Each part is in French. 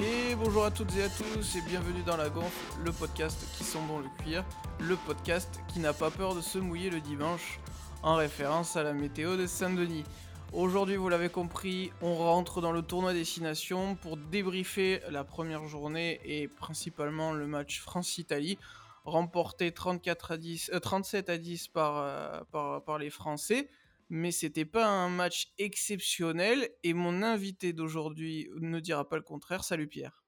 Et bonjour à toutes et à tous et bienvenue dans la gonfle, le podcast qui sent bon le cuir, le podcast qui n'a pas peur de se mouiller le dimanche, en référence à la météo de Saint-Denis. Aujourd'hui, vous l'avez compris, on rentre dans le tournoi Destination pour débriefer la première journée et principalement le match France-Italie, remporté 34 à 10, 37 à 10 par, euh, par les Français mais c'était pas un match exceptionnel et mon invité d'aujourd'hui ne dira pas le contraire. Salut Pierre.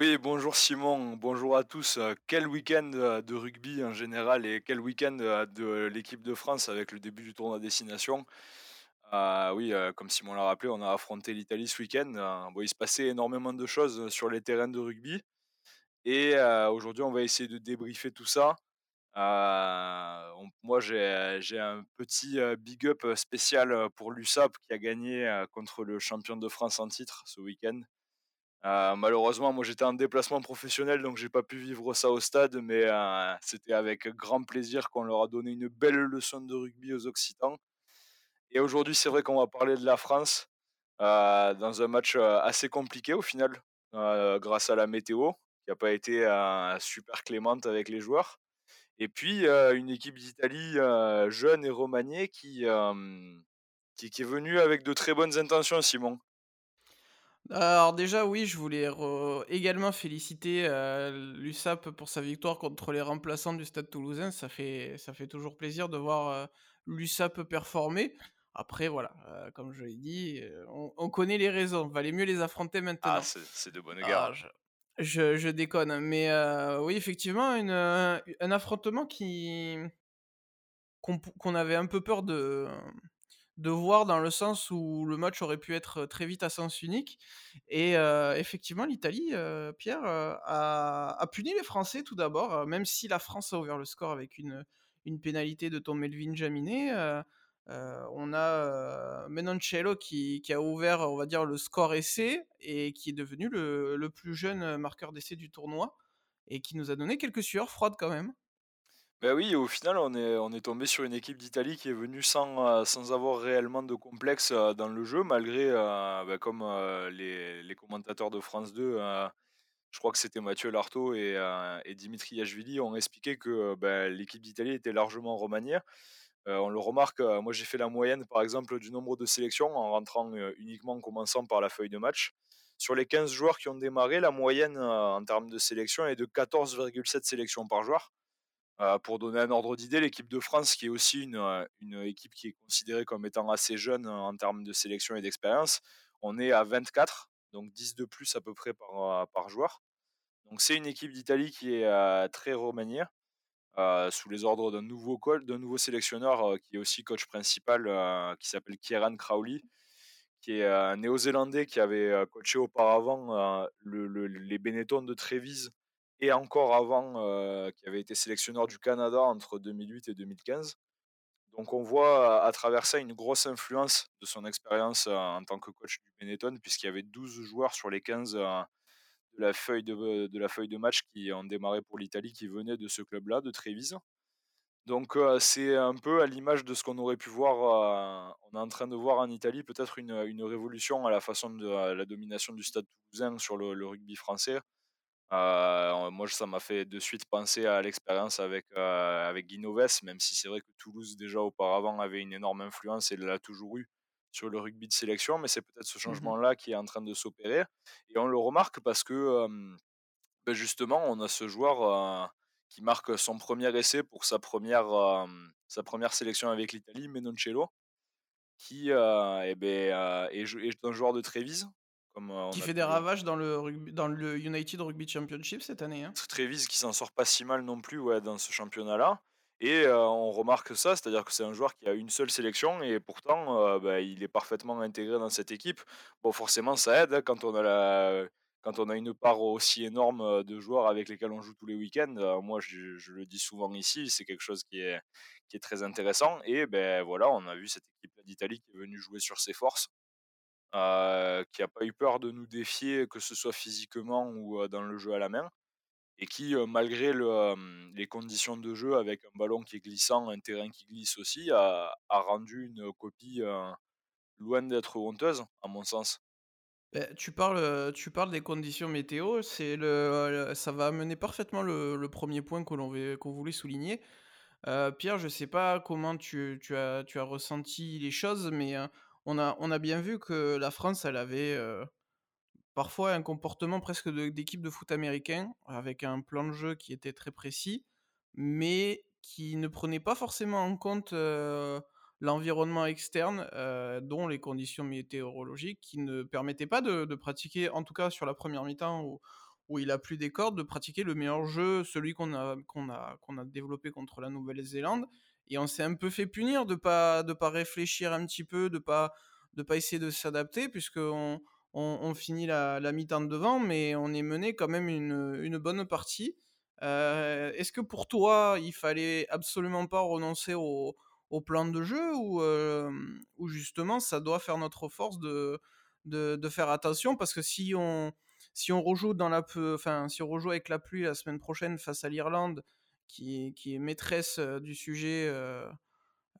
Oui, bonjour Simon, bonjour à tous. Euh, quel week-end euh, de rugby en général et quel week-end euh, de l'équipe de France avec le début du tournoi destination. oui, comme Simon l'a rappelé, on a affronté l'Italie ce week-end. il se passait énormément de choses sur les terrains de rugby. Et aujourd'hui, on va essayer de débriefer tout ça. Euh, moi, j'ai un petit big up spécial pour l'USAP qui a gagné contre le champion de France en titre ce week-end. malheureusement, moi j'étais en déplacement professionnel, donc j'ai pas pu vivre ça au stade, mais c'était avec grand plaisir qu'on leur a donné une belle leçon de rugby aux Occitans. Et aujourd'hui, c'est vrai qu'on va parler de la France dans un match assez compliqué au final, grâce à la météo, qui n'a pas été super clémente avec les joueurs. Et puis, une équipe d'Italie jeune et remaniée qui, qui, qui, est venue avec de très bonnes intentions, Simon. Alors déjà oui, je voulais également féliciter l'USAP pour sa victoire contre les remplaçants du Stade Toulousain. Ça fait, ça fait toujours plaisir de voir l'USAP performer. Après voilà, comme je l'ai dit, on, connaît les raisons. Valait mieux les affronter maintenant. Ah, c'est de bonne guerre. Je, déconne, mais euh, oui, effectivement, euh, un affrontement qui qu'on avait un peu peur de, de voir dans le sens où le match aurait pu être très vite à sens unique. Et euh, effectivement, l'Italie, Pierre, a, puni les Français tout d'abord, même si la France a ouvert le score avec une, une pénalité de ton Melvin Jaminet. Euh, on a euh, Menoncello qui, a ouvert, on va dire, le score essai et qui est devenu le, plus jeune marqueur d'essai du tournoi et qui nous a donné quelques sueurs froides quand même. Ben oui, au final, on est, tombé sur une équipe d'Italie qui est venue sans, euh, sans avoir réellement de complexe dans le jeu, malgré, ben comme les, commentateurs de France 2, je crois que c'était Mathieu Lartaud et, Dimitri Yachvili, ont expliqué que ben, l'équipe d'Italie était largement remaniée. Euh, on le remarque, euh, moi j'ai fait la moyenne par exemple du nombre de sélections en rentrant euh, uniquement en commençant par la feuille de match. Sur les 15 joueurs qui ont démarré, la moyenne en termes de sélection est de 14,7 sélections par joueur. pour donner un ordre d'idée, l'équipe de France, qui est aussi une, équipe qui est considérée comme étant assez jeune en termes de sélection et d'expérience, on est à 24, donc 10 de plus à peu près par, joueur. Donc c'est une équipe d'Italie qui est très remaniée. Euh, sous les ordres d'un nouveau, d'un nouveau sélectionneur euh, qui est aussi coach principal, euh, qui s'appelle Kieran Crowley, qui est un néo-zélandais qui avait coaché auparavant les Benetton de Trévise et encore avant, qui avait été sélectionneur du Canada entre 2008 et 2015. Donc on voit à travers ça une grosse influence de son expérience en tant que coach du Benetton, puisqu'il y avait 12 joueurs sur les 15 de la feuille de, de, la feuille de match qui ont démarré pour l'Italie qui venait de ce club-là, de Trévise. Donc c'est un peu à l'image de ce qu'on aurait pu voir, on est en train de voir en Italie peut-être une, une, révolution à la façon de la domination du stade toulousain sur le, rugby français. moi ça m'a fait de suite penser à l'expérience avec, avec Guinoves, même si c'est vrai que Toulouse déjà auparavant avait une énorme influence et l'a toujours eu sur le rugby de sélection, mais c'est peut-être ce mmh changement-là qui est en train de s'opérer. Et on le remarque parce que ben justement, on a ce joueur qui marque son premier essai pour sa première, sa première sélection avec l'Italie, Menoncello, qui eh ben, est, un joueur de Trévise. Comme, qui fait des ravages dans le, rugby, dans le United Rugby Championship cette année. Hein. Trévise qui s'en sort pas si mal non plus ouais, dans ce championnat-là. Et on remarque ça, c'est-à-dire que c'est un joueur qui a une seule sélection et pourtant bah, il est parfaitement intégré dans cette équipe. Bon, forcément, ça aide hein, quand on a la, quand on a une part aussi énorme de joueurs avec lesquels on joue tous les week-ends. moi, je, le dis souvent ici, c'est quelque chose qui est, qui est très intéressant. Et ben voilà, on a vu cette équipe d'Italie qui est venue jouer sur ses forces, qui n'a pas eu peur de nous défier, que ce soit physiquement ou dans le jeu à la main et qui, malgré les conditions de jeu, avec un ballon qui est glissant, un terrain qui glisse aussi, a, rendu une copie loin d'être honteuse, à mon sens. Beh, tu parles, tu parles des conditions météo, c'est le ça va amener parfaitement le 1er point que l'on qu'on voulait souligner. Pierre, je sais pas comment tu as ressenti les choses, mais, on a bien vu que la France, elle avait, parfois un comportement presque d'équipe de foot américain, avec un plan de jeu qui était très précis, mais qui ne prenait pas forcément en compte, l'environnement externe, dont les conditions météorologiques qui ne permettaient pas de pratiquer, en tout cas sur la première mi-temps où il a plu des cordes, de pratiquer le meilleur jeu, celui qu'on a développé contre la Nouvelle-Zélande. Et on s'est un peu fait punir de de pas réfléchir un petit peu, de de pas essayer de s'adapter puisqu'on on on finit la mi-temps devant, mais on est mené quand même une, bonne partie. Heu, est-ce que pour toi, il fallait absolument pas renoncer au au plan de jeu ou, ou justement ça doit faire notre force de faire attention? Parce que si on si on rejoue dans la avec la pluie la semaine prochaine face à l'Irlande qui qui est maîtresse, heu, du sujet,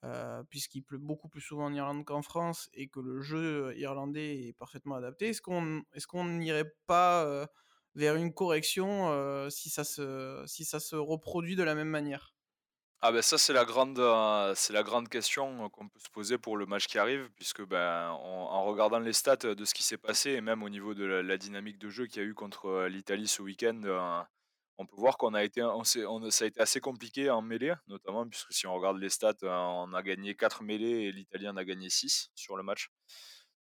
heu, puisqu'il pleut beaucoup plus souvent en Irlande qu'en France et que le jeu irlandais est parfaitement adapté. Est-ce qu'on n'irait pas, heu, vers une correction, si ça se reproduit de la même manière? Ah ben ça c'est la grande, question, qu'on peut se poser pour le match qui arrive puisque, ben, en regardant les stats, de ce qui s'est passé et même au niveau de la dynamique de jeu qu'il y a eu contre, l'Italie ce week-end, on peut voir qu'on a été ça a été assez compliqué en mêlée, notamment puisque si on regarde les stats, heu, on a gagné 4 mêlées et l'Italie en a gagné 6 sur le match.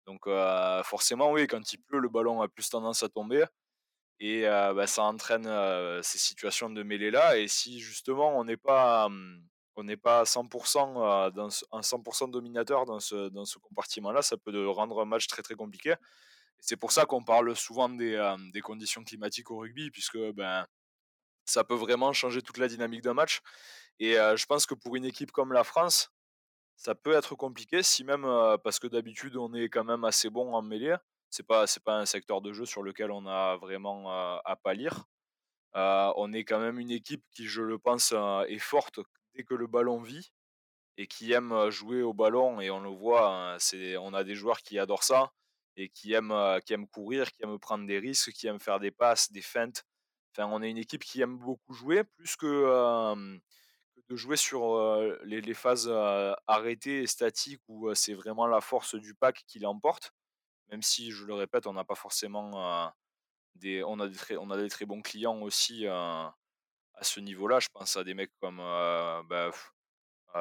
Donc, heu, forcément oui, quand il pleut, le ballon a plus tendance à tomber et heu, bah, ça entraîne, ces situations de mêlée-là et si justement on n'est pas, mmh, on n'est pas à 100 heu, dans ce un 100 dominateur dans ce dans ce compartiment-là, ça peut rendre un match très, très compliqué. C'est pour ça qu'on parle souvent des, des conditions climatiques au rugby puisque, ben, ça peut vraiment changer toute la dynamique d'un match et je pense que pour une équipe comme la France, ça peut être compliqué si même, parce que d'habitude on est quand même assez bon en mêlée. C'est pas pas un secteur de jeu sur lequel on a vraiment, à pâlir. On est quand même une équipe qui, je le pense, est forte dès que le ballon vit et qui aime, jouer au ballon et on le voit, hein, on a des joueurs qui adorent ça et qui aiment, qui aiment courir, qui aiment prendre des risques, qui aiment faire des passes, des feintes. On est une équipe qui aime beaucoup jouer plus que, de jouer sur, les phases, arrêtées et statiques où, c'est vraiment la force du pack qui l'emporte. Même si, je le répète, on n'a pas forcément, des a des très bons clients aussi, à ce niveau-là. Je pense à des mecs comme, bah,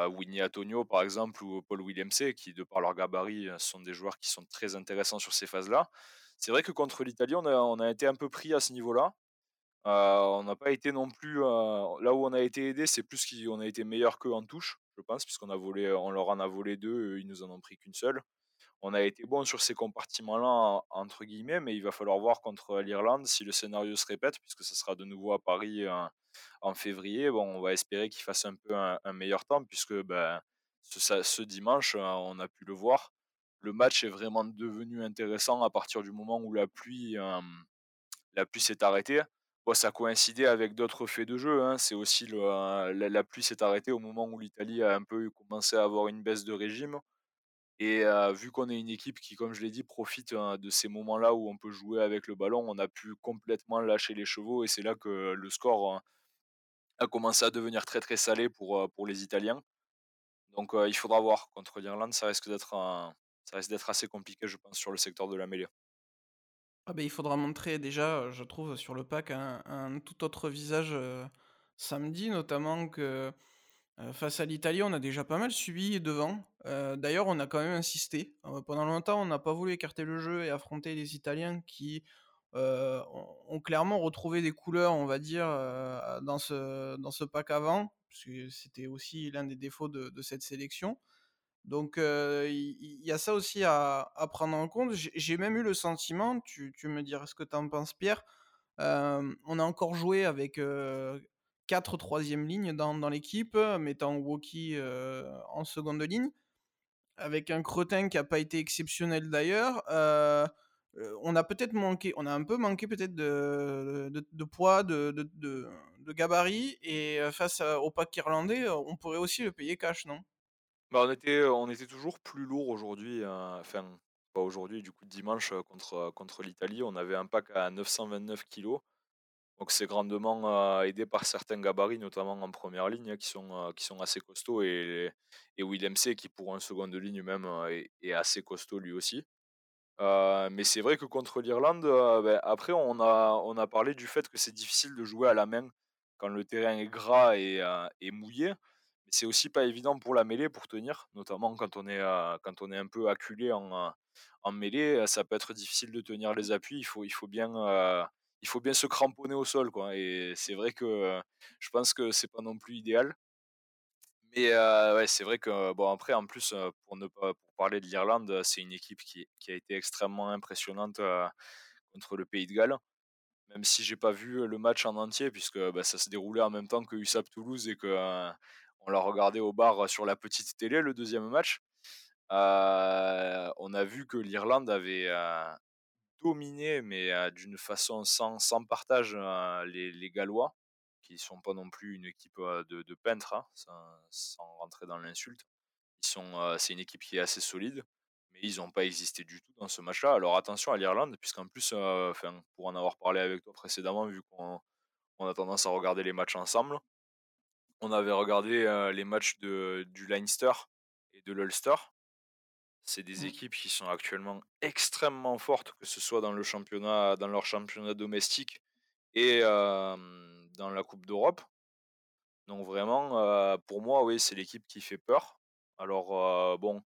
Winnie Atonio par exemple ou Paul Willemse qui, de par leur gabarit, sont des joueurs qui sont très intéressants sur ces phases-là. C'est vrai que contre l'Italie, on a été un peu pris à ce niveau-là. On n'a pas été non plus, là où on a été aidé, c'est plus qu'on a été meilleur qu'eux en touche, je pense, puisqu'on a volé, on leur en a volé 2, eux, ils nous en ont pris qu'une seule. On a été bon sur ces compartiments-là, entre guillemets, mais il va falloir voir contre l'Irlande si le scénario se répète, puisque ce sera de nouveau à Paris, en février. Bon, on va espérer qu'ils fassent un peu un meilleur temps puisque, ben, ce ça dimanche, heu, on a pu le voir. Le match est vraiment devenu intéressant à partir du moment où la pluie, la pluie s'est arrêtée. Bon, ça coïncidait avec d'autres faits de jeu, hein. C'est aussi la pluie s'est arrêtée au moment où l'Italie a un peu commencé à avoir une baisse de régime et vu qu'on est une équipe qui, comme je l'ai dit, profite, heu, de ces moments-là où on peut jouer avec le ballon, on a pu complètement lâcher les chevaux et c'est là que le score, heu, a commencé à devenir très, très salé pour, pour les Italiens. Donc, il faudra voir. Contre l'Irlande, ça risque d'être ça risque d'être assez compliqué, je pense, sur le secteur de la mêlée. Ah beh, il faudra montrer déjà, je trouve sur le pack un tout autre visage, heu, samedi notamment que, heu, face à l'Italie, on a déjà pas mal subi devant. Heu, d'ailleurs, on a quand même insisté. Pendant longtemps, on n'a pas voulu écarter le jeu et affronter les Italiens qui, ont clairement retrouvé des couleurs, on va dire, dans ce dans ce pack avant, puisque c'était aussi l'un des défauts de cette sélection. Donc, il y a ça aussi à prendre en compte. J'ai même eu le sentiment, tu me diras ce que tu en penses Pierre, on a encore joué avec, heu, 4 3e lignes dans l'équipe, mettant Woki, en seconde ligne, avec un Cretin qui a pas été exceptionnel d'ailleurs. On a peut-être manqué on a un peu manqué peut-être de poids, de de gabarit et face au pack irlandais, on pourrait aussi le payer cash, non? Bah, on était, on était toujours plus lourd aujourd'hui, heu, enfin Bah, aujourd'hui, du coup, dimanche, contre, contre l'Italie, on avait un pack à 929 kilogrammes. Donc c'est grandement, aidé par certains gabarits, notamment en première ligne, hein, qui sont, qui sont assez costauds et et William C qui pour un seconde ligne même, est assez costaud lui aussi. Mais c'est vrai que contre l'Irlande, beh, après on a on a parlé du fait que c'est difficile de jouer à la main quand le terrain est gras et mouillé. C'est aussi pas évident pour la mêlée, pour tenir, notamment quand on est, heu, quand on est un peu acculé en, heu, en mêlée, heu, ça peut être difficile de tenir les appuis. Il faut il faut bien, il faut bien se cramponner au sol, quoi et c'est vrai que, je pense que c'est pas non plus idéal. Mais c'est vrai que bon après en plus, pour ne pas parler de l'Irlande, c'est une équipe qui a été extrêmement impressionnante, contre le Pays de Galles. Même si j'ai pas vu, le match en entier puisque, bah, ça se déroulait en même temps que USAP Toulouse et que, on l'a regardé au bar, sur la petite télé le deuxième match. On a vu que l'Irlande avait, dominé mais, d'une façon sans partage, heu, les Gallois, qui sont pas non plus une équipe, de peintres, hein, sans rentrer dans l'insulte. C'est une équipe qui est assez solide, mais ils ont pas existé du tout dans ce match-là. Alors attention à l'Irlande puisqu'en plus, pour en avoir parlé avec toi précédemment, vu qu'on on a tendance à regarder les matchs ensemble. On avait regardé, les matchs de du Leinster et de l'Ulster. C'est des Mmh. équipes qui sont actuellement extrêmement fortes, que ce soit dans le championnat dans leur championnat domestique et dans la coupe d'Europe. Donc vraiment, pour moi, oui, c'est l'équipe qui fait peur. Alors, bon,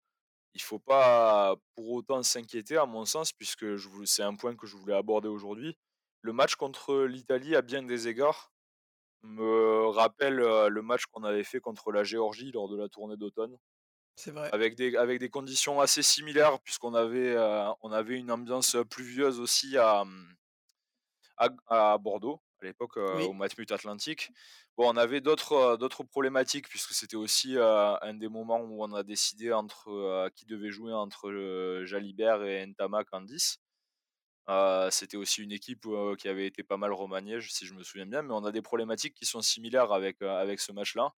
il faut pas pour autant s'inquiéter à mon sens puisque c'est un point que je voulais aborder aujourd'hui. Le match contre l'Italie, à bien des égards, me rappelle, le match qu'on avait fait contre la Géorgie lors de la tournée d'automne. C'est vrai. Avec des avec des conditions assez similaires puisqu'on avait, heu, on avait une ambiance, pluvieuse aussi à, mmh, à à Bordeaux, à l'époque, au Matmut Atlantique. Bon, on avait d'autres, problématiques puisque c'était aussi, un des moments où on a décidé entre, qui devait jouer entre, Jalibert et Ntamak en 10. Heu, c'était aussi une équipe, qui avait été pas mal remaniée, si je me souviens bien, mais on a des problématiques qui sont similaires avec, ce match-là.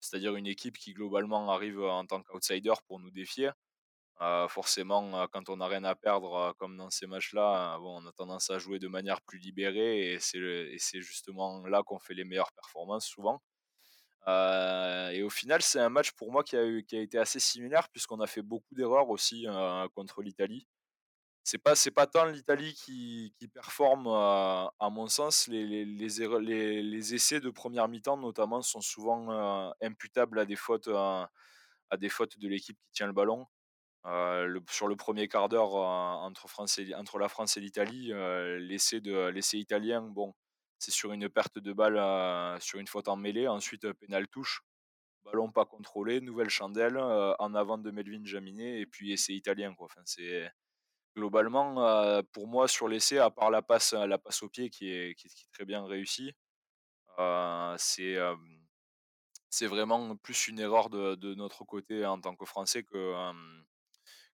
C'est-à-dire une équipe qui globalement arrive, en tant qu'outsider pour nous défier. Heu, forcément, quand on n'a rien à perdre, comme dans ces matchs-là, on a tendance à jouer de manière plus libérée et c'est justement là qu'on fait les meilleures performances souvent. Heu et au final, c'est un match pour moi qui a qui a été assez similaire puisqu'on a fait beaucoup d'erreurs aussi, contre l'Italie. C'est pas c'est pas tant l'Italie qui qui performe, à mon sens, les les essais de première mi-temps notamment sont souvent, heu, imputables à des fautes, à des fautes de l'équipe qui tient le ballon. Le sur le premier quart d'heure, heu, entre France et entre la France et l'Italie, heu, l'essai de l'essai italien, bon, c'est sur une perte de balle, sur une faute en mêlée. Ensuite, pénal touche, ballon pas contrôlé, nouvelle chandelle, en avant de Melvin Jaminet et puis essai italien, quoi. Enfin, c'est globalement, heu, pour moi, sur l'essai, à part la passe, la passe au pied qui est qui est très bien réussie, heu, c'est, vraiment plus une erreur de de notre côté en tant que Français que,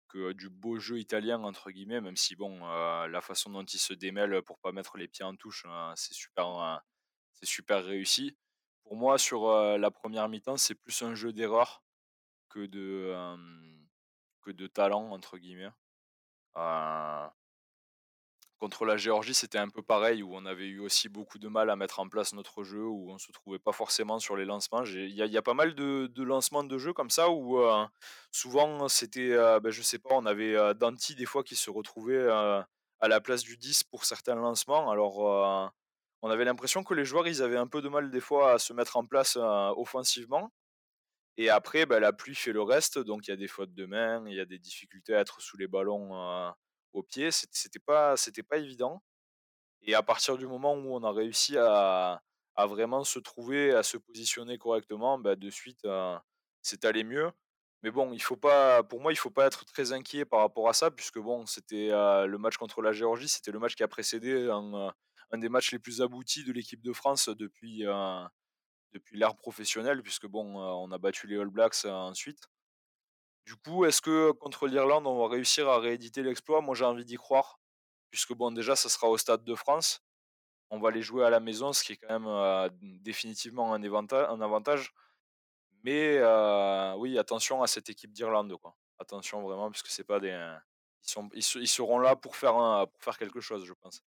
que du «beau jeu italien» entre guillemets, même si bon, la façon dont ils se démêlent pour pas mettre les pieds en touche, heu, c'est super, super réussi. Pour moi, sur, la première mi-temps, c'est plus un jeu d'erreur que de, que de «talent» entre guillemets. Contre la Géorgie, c'était un peu pareil, où on avait eu aussi beaucoup de mal à mettre en place notre jeu, où on se trouvait pas forcément sur les lancements. Il y a pas mal de lancements de jeu comme ça où, heu, souvent c'était, heu, bah, je sais pas, on avait, heu, Danty des fois qui se retrouvait, à la place du 10 pour certains lancements. Alors, on avait l'impression que les joueurs, ils avaient un peu de mal des fois à se mettre en place, offensivement et après, bah, la pluie fait le reste, donc il y a des fautes de main, il y a des difficultés à être sous les ballons, heu, au pied. C'ét c'était pas c'était pas évident et à partir du moment où on a réussi à à vraiment se trouver, à se positionner correctement, bah, de suite, heu, c'est allé mieux. Mais bon, il faut pas pour moi, il faut pas être très inquiet par rapport à ça puisque bon, c'était, heu, le match contre la Géorgie, c'était le match qui a précédé un, des matchs les plus aboutis de l'équipe de France depuis, heu, depuis l'ère professionnelle puisque bon, on a battu les All Blacks, ensuite. Du coup, est-ce que contre l'Irlande, on va réussir à rééditer l'exploit? Moi, j'ai envie d'y croire puisque bon, déjà, ça sera au Stade de France. On va les jouer à la maison, ce qui est quand même, définitivement un avantage. Mais, oui, attention à cette équipe d'Irlande, quoi. Attention vraiment, puisque c'est pas des Ils sont ils ils seront là pour faire un pour faire quelque chose, je pense.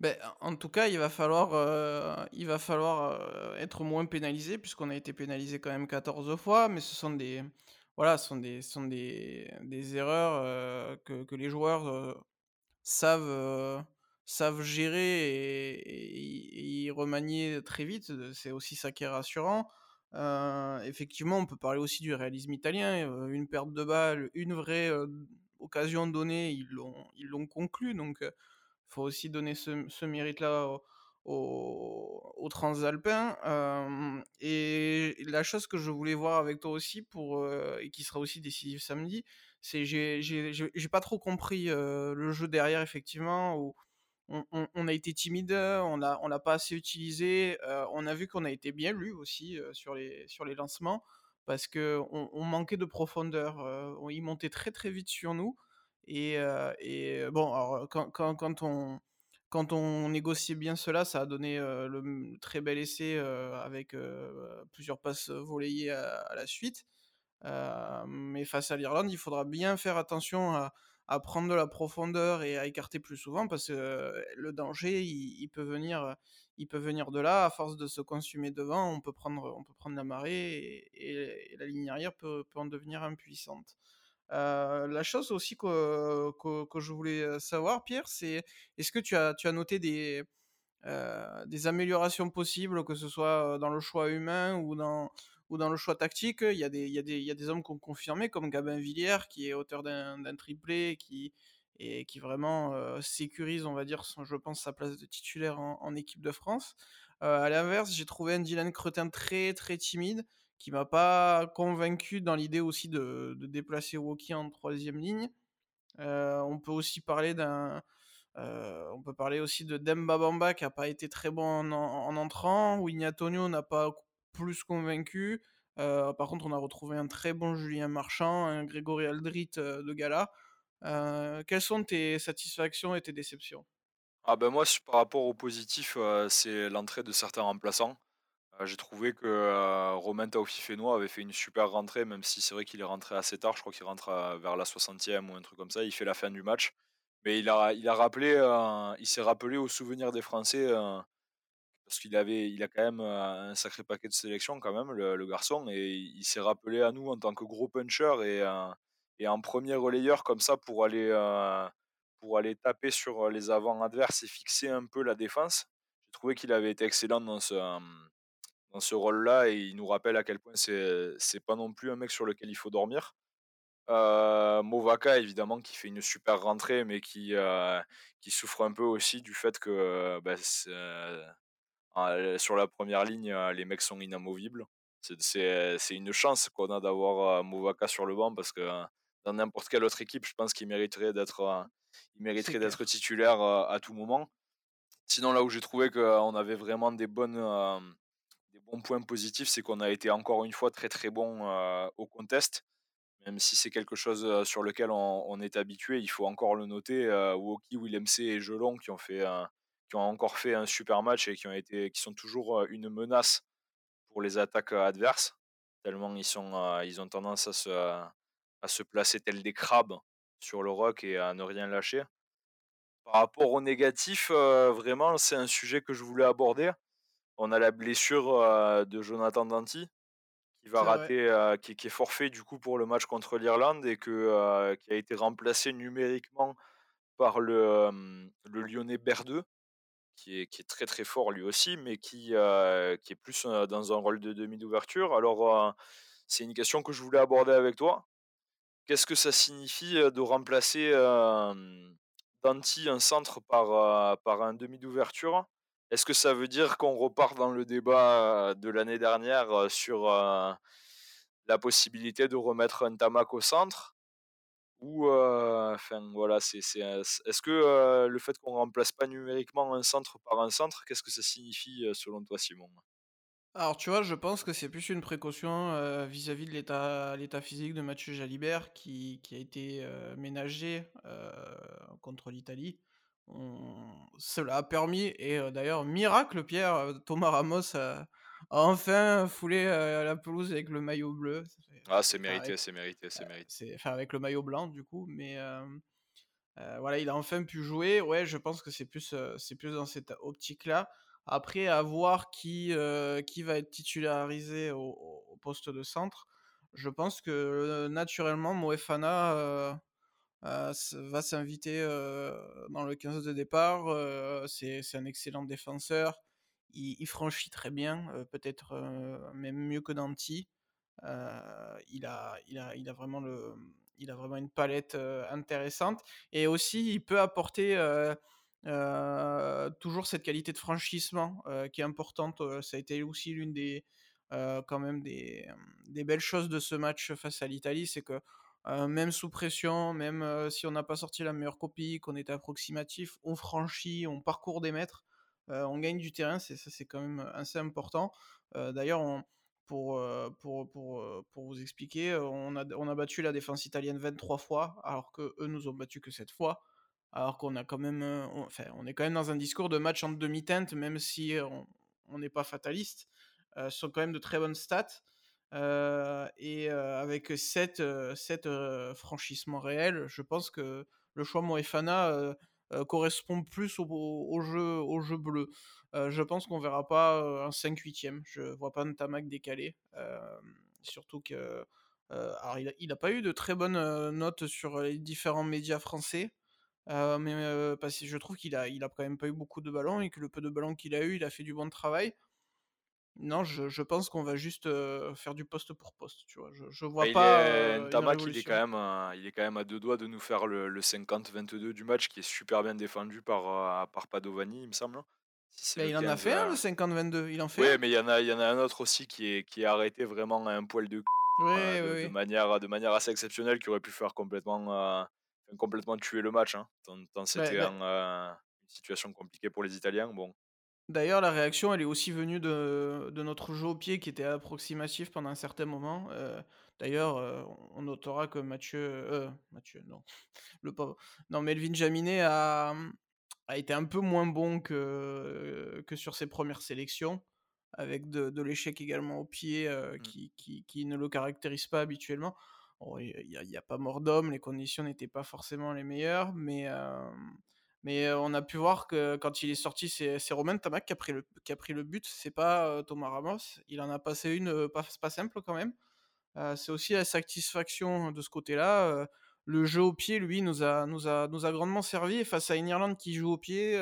Beh, en tout cas, il va falloir, heu, il va falloir, heu, être moins pénalisé puisqu'on a été pénalisé quand même 14 fois, mais ce sont des voilà, sont des sont des des erreurs, heu, que que les joueurs, savent, savent gérer et et remanier très vite, c'est aussi ça qui est rassurant. Effectivement, on peut parler aussi du réalisme italien, une perte de balle, une vraie, occasion donnée, ils l'ont conclu. Donc faut aussi donner ce mérite-là aux transalpins, hem et la chose que je voulais voir avec toi aussi pour, heu et qui sera aussi décisif samedi, c'est j'ai j'ai j'ai j'ai pas trop compris, heu, le jeu derrière effectivement où on a été timide, on l'a pas assez utilisé, on a vu qu'on a été bien lus aussi, sur les sur les lancements parce qu'on on manquait de profondeur, ils montaient très, très vite sur nous et bon alors, quand on quand on négociait bien cela, ça a donné, le, très bel essai, avec, heu, plusieurs passes volleyées à la suite. Mais face à l'Irlande, il faudra bien faire attention à prendre de la profondeur et à écarter plus souvent parce que, le danger, il peut venir, il peut venir de là. À force de se consumer devant, on peut prendre, on peut prendre la marée et la ligne arrière peut en devenir impuissante. Heu, la chose aussi que que je voulais, savoir Pierre, c'est est-ce que tu as tu as noté des, heu, des améliorations possibles, que ce soit, dans le choix humain ou dans ou dans le choix tactique? Il y a des il y a des il y a des hommes qui ont confirmé comme Gabin Villiers qui est auteur d'un triplé qui et qui vraiment, heu, sécurise, on va dire, je pense sa place de titulaire en équipe de France. Heu, à l'inverse, j'ai trouvé un Dylan Crottin très, très timide, qui m'a pas convaincu dans l'idée aussi de déplacer Woki en troisième ligne. Heu, on peut aussi parler d'un Heu, on peut parler aussi de Demba Bamba qui a pas été très bon en en en entrant. Winnie Tonio n'a pas plus convaincu. Heu, par contre, on a retrouvé un très bon Julien Marchand, un Grégory Aldrit, de gala. Quelles sont tes satisfactions et tes déceptions? Ah ben moi, par rapport au positif, c'est l'entrée de certains remplaçants. Heu, j'ai trouvé que, heu, Romain Taofifénois avait fait une super rentrée, même si c'est vrai qu'il est rentré assez tard. Je crois qu'il rentre, heu, vers la 60e ou un truc comme ça. Il fait la fin du match. Mais il a il a rappelé, il s'est rappelé aux souvenirs des Français, parce qu'il avait il a quand même, un sacré paquet de sélections quand même le garçon et il s'est rappelé à nous en tant que gros puncher et et en premier relayeur comme ça pour aller, pour aller taper sur, les avants adverses et fixer un peu la défense. J'ai trouvé qu'il avait été excellent dans ce, dans ce rôle-là et il nous rappelle à quel point c'est c'est pas non plus un mec sur lequel il faut dormir. Heu, Movaka évidemment qui fait une super rentrée mais qui, heu, qui souffre un peu aussi du fait que, heu, bah, ah, sur la première ligne, les mecs sont inamovibles. C'est c'est c'est une chance qu'on a d'avoir, Movaka sur le banc parce que, dans n'importe quelle autre équipe, je pense qu'il mériterait d'être, il mériterait d'être titulaire, à tout moment. Sinon là où j'ai trouvé qu'on avait vraiment des bonnes, points positifs, c'est qu'on a été encore une fois très très bon au contest, même si c'est quelque chose sur lequel on, est habitué, il faut encore le noter. Euh, Woki, Willem C et Jelon qui ont fait un- qui ont encore fait un super match et qui ont été, qui sont toujours une menace pour les attaques adverses, tellement ils sont, ils ont tendance à se, placer tels des crabes sur le rock et à ne rien lâcher. Par rapport au négatif, vraiment, c'est un sujet que je voulais aborder. On a la blessure euh, de Jonathan Danty, qui va rater, qui qui est forfait du coup pour le match contre l'Irlande et que, qui a été remplacé numériquement par le, le Lyonnais Berdeux, qui est qui est très, très fort lui aussi, mais qui, qui est plus, dans un rôle de demi d'ouverture. Alors, c'est une question que je voulais aborder avec toi. Qu'est-ce que ça signifie, de remplacer, hem, Danty, un centre par, par un demi d'ouverture? Est-ce que ça veut dire qu'on repart dans le débat, de l'année dernière, sur, la possibilité de remettre un Tamac au centre? Ou, c'est est-ce que, le fait qu'on remplace pas numériquement un centre par un centre, qu'est-ce que ça signifie, selon toi, Simon? Alors, tu vois, je pense que c'est plus une précaution, vis-à-vis de l'état physique de Mathieu Jalibert qui a été, ménagé, contre l'Italie. On cela a permis et heu, d'ailleurs miracle Pierre, heu, Thomas Ramos a a enfin foulé, la pelouse avec le maillot bleu. Ah, c'est mérité, c'est mérité, c'est mérité. c'est enfin avec le maillot blanc du coup, mais voilà, il a enfin pu jouer. Ouais, je pense que c'est plus, c'est plus dans cette optique-là. Après, à voir qui, qui va être titularisé au poste de centre. Je pense que, naturellement, Moefana, va s'inviter, dans le 15 de départ. C'est un excellent défenseur. Il franchit très bien, peut-être, même mieux que Danty. Heu, il a vraiment une palette, intéressante et aussi il peut apporter, toujours cette qualité de franchissement, qui est importante, ça a été aussi l'une des, quand des belles choses de ce match face à l'Italie, c'est que, heu, même sous pression, même, heu, si on n'a pas sorti la meilleure copie, qu'on était approximatif, on franchit, on parcourt des mètres, heu, on gagne du terrain, c'est ça c'est quand même, assez important. D'ailleurs pour, pour pour, pour vous expliquer, on a on a battu la défense italienne 23 fois, alors qu'eux nous ont battus que 7 fois. Alors qu'on a quand même, enfin, on est quand même dans un discours de match en demi-teinte, même si on n'est pas fataliste. Ce sont quand même de très bonnes stats. Heu et heu, avec 7 heu, 7 heu, franchissements réels, je pense que le choix Moefana, correspond plus au jeu au jeu bleu. Je pense qu'on verra pas, un 5-8e. Je vois pas Ntamak décaler. Hem, surtout que, a pas eu de très bonnes, notes sur les différents médias français. Mais, parce que je trouve qu'il a il a quand même pas eu beaucoup de ballons et que le peu de ballons qu'il a eu, il a fait du bon travail. Non, je je pense qu'on va juste, faire du poste pour poste, tu vois? Je je Bah, vois il pas, est heu, une Ntamak, il est quand même, heu, il est quand même à 2 doigts de nous faire le le 50-22 du match qui est super bien défendu par, par Padovani, il me semble, hein? Si le il en a 15, fait un de 50-22, il en fait un? mais il y en a il y en a un autre aussi qui est qui est arrêté vraiment à un poil de Oui, oui, de de oui. manière, de manière assez exceptionnelle qui aurait pu faire complètement, heu, complètement tuer le match, hein. Tant tant Bah c'était bah un, heu, une situation compliquée pour les Italiens, bon. D'ailleurs, la réaction, elle est aussi venue de de notre jeu au pied qui était approximatif pendant un certain moment. Heu, d'ailleurs, heu, on notera que Mathieu, heu, Mathieu, non, le pauvre, non, Melvin Jaminet a, a été un peu moins bon que que sur ses premières sélections, avec de de l'échec également au pied, Mmh. qui qui qui ne le caractérise pas habituellement. Bon, il y a il y a pas mort d'homme, les conditions n'étaient pas forcément les meilleures, mais mais on a pu voir que quand il est sorti, c'est Romain Ntamack qui a pris le qui a pris le but, c'est pas, Thomas Ramos. Il en a passé une, pas pas simple quand même. C'est aussi la satisfaction de ce côté-là, le jeu au pied, lui, nous a nous a nous a grandement servi face à une Irlande qui joue au pied,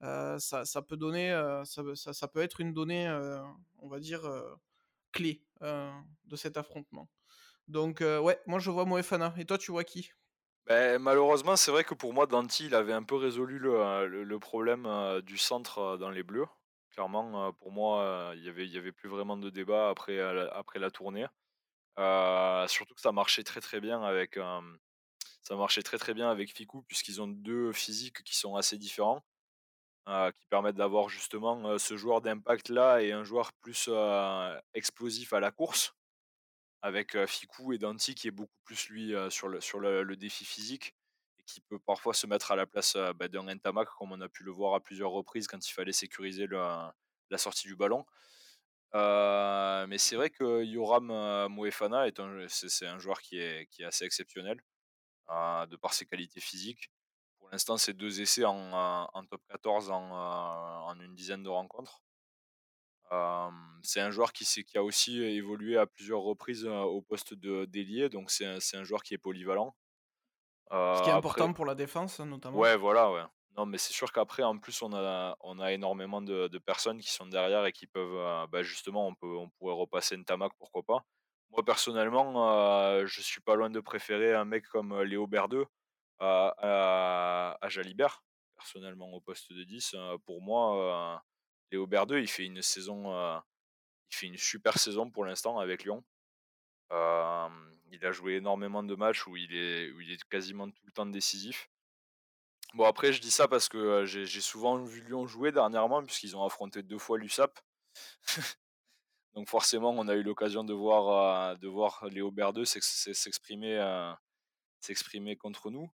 ça ça peut donner, ça ça peut être une donnée, on va dire, clé, de cet affrontement. Donc ouais, moi je vois Moefana et toi tu vois qui? Beh, malheureusement, c'est vrai que pour moi, Danty, il avait un peu résolu le, le problème, heu, du centre, heu, dans les bleus. Clairement, pour moi, il y avait avait plus vraiment de débat après, la tournée. Surtout que ça marchait très, très bien avec, ça marchait très, très bien avec Fickou puisqu'ils ont 2 physiques qui sont assez différents, qui permettent d'avoir justement, ce joueur d'impact là et un joueur plus, explosif à la course. Avec, heu, Fickou et Danty qui est beaucoup plus lui, sur le sur le défi physique et qui peut parfois se mettre à la place, bah, d'un Ntamack comme on a pu le voir à plusieurs reprises quand il fallait sécuriser la sortie du ballon. Mais c'est vrai que Yoram, Moefana est un joueur qui est qui est assez exceptionnel, heu, de par ses qualités physiques. Pour l'instant, c'est 2 essais en, top 14 en, heu, en une dizaine de rencontres. C'est un joueur qui a aussi évolué à plusieurs reprises, au poste de d'ailier, donc c'est un joueur qui est polyvalent. Ce qui est après important pour la défense, hein, notamment. ouais, voilà, ouais. Non, mais c'est sûr qu'après, en plus, on a on a énormément de de personnes qui sont derrière et qui peuvent, bah, justement, on peut on pourrait repasser Ntamak, pourquoi pas. Moi, personnellement, je suis pas loin de préférer un mec comme, Léo Berdeux à à à Jalibert, personnellement, au poste de 10. Heu, pour moi, Léo Berdeux, il fait une saison, heu il fait une super saison pour l'instant avec Lyon. Il a joué énormément de matchs où il est quasiment tout le temps décisif. Bon après je dis ça parce que, j'ai souvent vu Lyon jouer dernièrement puisqu'ils ont affronté 2 fois l'USAP. Donc forcément on a eu l'occasion de voir, heu, de voir Léo Berdeux heu, s'exprimer contre nous.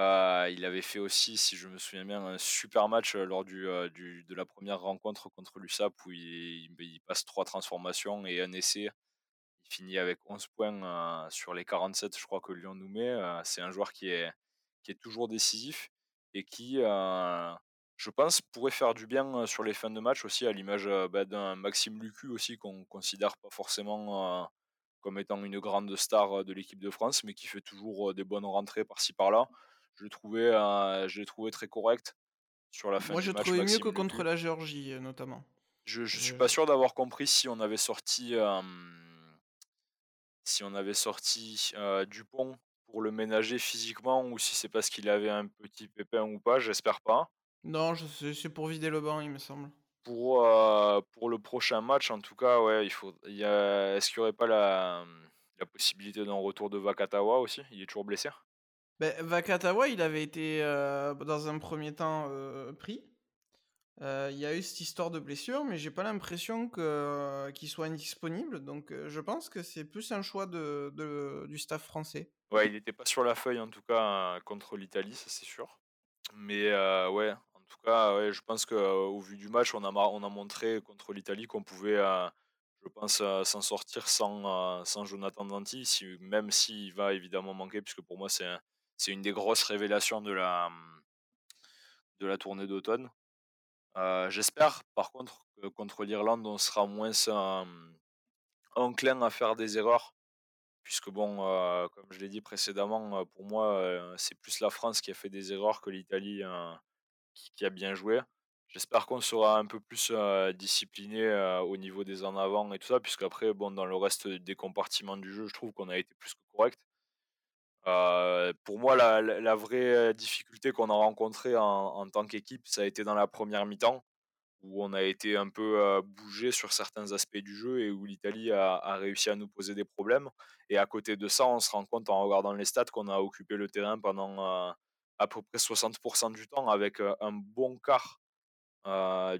Heu, il avait fait aussi, si je me souviens bien, un super match, heu, lors du, heu, du de la première rencontre contre l'USAP où il passe 3 transformations et un essai. Il finit avec 11 points, sur les 47 je crois que Lyon nous met, c'est un joueur qui est qui est toujours décisif et qui, je pense, pourrait faire du bien sur les fins de match aussi, à l'image bah, d'un Maxime Lucu aussi, qu'on considère pas forcément comme étant une grande star de l'équipe de France, mais qui fait toujours des bonnes rentrées par-ci par-là. Je l'ai trouvé, je l'ai trouvé très correct sur la fin Moi, je match. trouvais mieux que contre la Géorgie, notamment. Je, je suis pas sûr d'avoir compris si on avait sorti, si on avait sorti Dupont pour le ménager physiquement ou si c'est parce qu'il avait un petit pépin ou pas. J'espère pas. non, je c'est pour vider le banc, il me semble. Pour, pour le prochain match, en tout cas, ouais, il faut il y a est-ce qu'il y aurait pas la, la possibilité d'un retour de Vakatawa aussi? Il est toujours blessé? Beh, Vakatawa, il avait été, heu, dans un premier temps, heu, pris. Heu, il y a eu cette histoire de blessure, mais j'ai pas l'impression qu'il soit indisponible, donc je pense que c'est plus un choix de du staff français. Ouais, il était pas sur la feuille, en tout cas, heu, contre l'Italie, ça c'est sûr. Mais ouais, en tout cas, ouais, je pense qu'au vu du match, on a on a montré contre l'Italie qu'on pouvait, je pense, s'en sortir sans, sans Jonathan Danty, si même s'il va évidemment manquer, puisque pour moi c'est un c'est une des grosses révélations de la, mmh, de la tournée d'automne. Heu, j'espère par contre que contre l'Irlande, on sera moins hem, enclin à faire des erreurs puisque bon, heu, comme je l'ai dit précédemment, heu, pour moi, c'est plus la France qui a fait des erreurs que l'Italie, heu, qui qui a bien joué. J'espère qu'on sera un peu plus, discipliné, au niveau des en avant et tout ça, puisqu'après bon, dans le reste des compartiments du jeu, je trouve qu'on a été plus que correct. Heu, pour moi, la vraie difficulté qu'on a rencontrée en tant qu'équipe, ça a été dans la première mi-temps où on a été un peu, heu, bougé sur certains aspects du jeu et où l'Italie a réussi à nous poser des problèmes et à côté de ça, on se rend compte en regardant les stats qu'on a occupé le terrain pendant, heu, à peu près 60% du temps avec, un bon quart,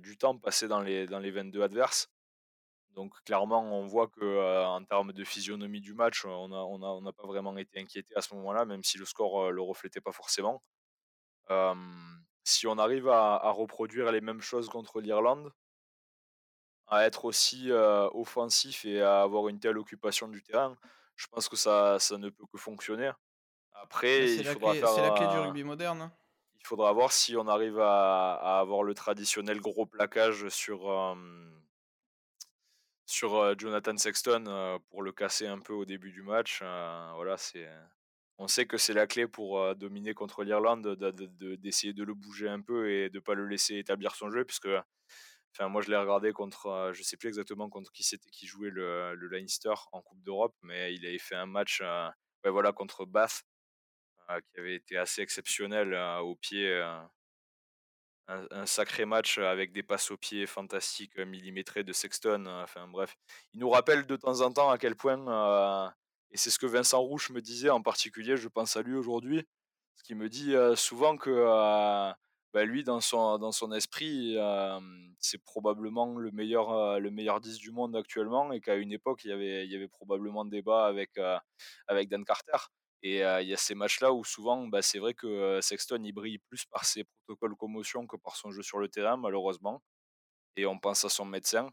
du temps passé dans les 22 adverses. Donc clairement, on voit que, en termes de physionomie du match, on a on a on n'a pas vraiment été inquiété à ce moment-là, même si le score, heu, le reflétait pas forcément. Si on arrive à à reproduire les mêmes choses contre l'Irlande à être aussi, offensif et à avoir une telle occupation du terrain, je pense que ça ça ne peut que fonctionner. Après, il la faudra clé faire, c'est la clé du rugby moderne, hein. il faudra voir si on arrive à à avoir le traditionnel gros plaquage sur, sur, Jonathan Sexton, pour le casser un peu au début du match, voilà, c'est on sait que c'est la clé pour, dominer contre l'Irlande, de de de d'essayer de le bouger un peu et de pas le laisser établir son jeu puisque Enfin, moi, je l'ai regardé contre, je sais plus exactement contre qui c'était qui jouait le le Leinster en coupe d'Europe, mais il avait fait un match, voilà, contre Bath, qui avait été assez exceptionnel, au pied, un un sacré match, avec des passes au pied fantastiques, heu, millimétrées de Sexton, heu, enfin bref. Il nous rappelle de temps en temps à quel point, et c'est ce que Vincent Rouche me disait en particulier, je pense à lui aujourd'hui, parce qu'il me dit, souvent que, bah, lui dans son dans son esprit, c'est probablement le meilleur, le meilleur 10 du monde actuellement et qu'à une époque, il y avait il y avait probablement débat avec, avec Dan Carter et il y a ces matchs-là où souvent, bah, c'est vrai que, Sexton, il brille plus par ses protocoles commotion que par son jeu sur le terrain malheureusement et on pense à son médecin.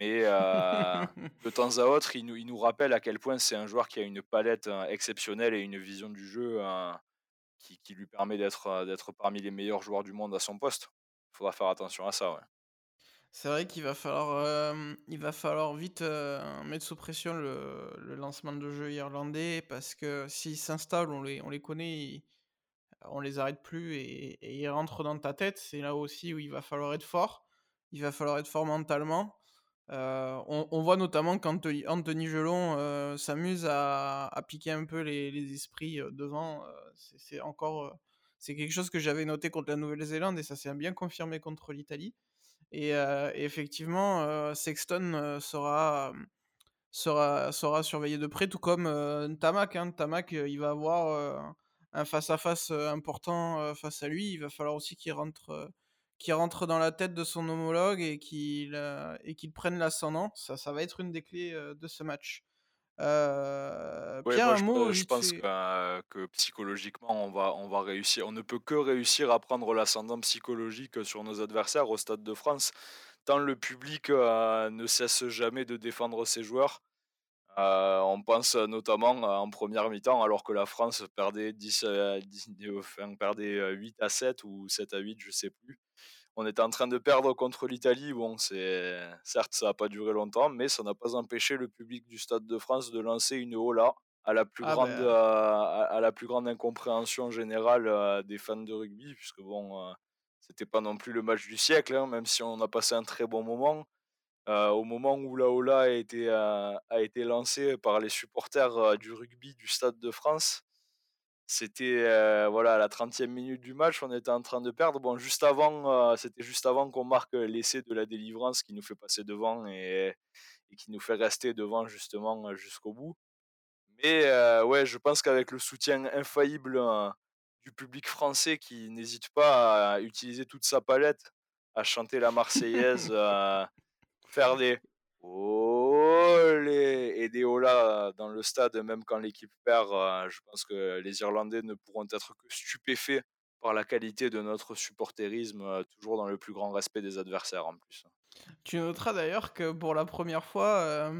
Mais de temps à autre, il nous il nous rappelle à quel point c'est un joueur qui a une palette, heu, exceptionnelle et une vision du jeu, heu, qui qui lui permet d'être, parmi les meilleurs joueurs du monde à son poste. Il faudra faire attention à ça, ouais. C'est vrai qu'il va falloir, hem, il va falloir vite, heu, mettre sous pression le lancement de jeu irlandais parce que s'ils s'installent, on les on les connaît, on les arrête plus et ils rentrent dans ta tête. C'est là aussi où il va falloir être fort. Il va falloir être fort mentalement. Heu, on voit notamment qu'Anthony Anthony Gelon, s'amuse à piquer un peu les les esprits, devant, c'est encore, c'est quelque chose que j'avais noté contre la Nouvelle-Zélande et ça s'est bien confirmé contre l'Italie et effectivement, Sexton, sera, sera sera surveillé de près tout comme, heu, Ntamack, hein. Ntamack, heu, il va avoir, un face à face, heu, important, face à lui. Il va falloir aussi qu'il rentre, rentre dans la tête de son homologue et qu'il, prenne l'ascendant. Ça va être une des clés, de ce match. Heu, Ouais, Pierre, moi un je mot pense que, psychologiquement on va on va réussir on ne peut que réussir à prendre l'ascendant psychologique, sur nos adversaires au Stade de France, tant le public, heu, ne cesse jamais de défendre ses joueurs. on pense notamment en première mi-temps, alors que la France perdait 10, perdait 8 à 7 ou 7 à 8, je sais plus. On était en train de perdre contre l'Italie. Bon, certes ça n'a pas duré longtemps, mais ça n'a pas empêché le public du Stade de France de lancer une hola à la plus Ah grande ben, à, la plus grande incompréhension générale des fans de rugby, puisque bon, c'était pas non plus le match du siècle, hein, même si on a passé un très bon moment. au moment où la Ola a été, a été lancée par les supporters du rugby du Stade de France, c'était voilà à la 30e minute du match, on était en train de perdre. Bon, juste avant, c'était juste avant qu'on marque l'essai de la délivrance qui nous fait passer devant et, et qui nous fait rester devant justement jusqu'au bout. Mais ouais, je pense qu'avec le soutien infaillible du public français qui n'hésite pas à utiliser toute sa palette, à chanter la Marseillaise, à faire des olé et des dans le stade, même quand l'équipe perd, je pense que les Irlandais ne pourront être que stupéfaits par la qualité de notre supporterisme, toujours dans le plus grand respect des adversaires en plus. Tu noteras d'ailleurs que pour la première fois,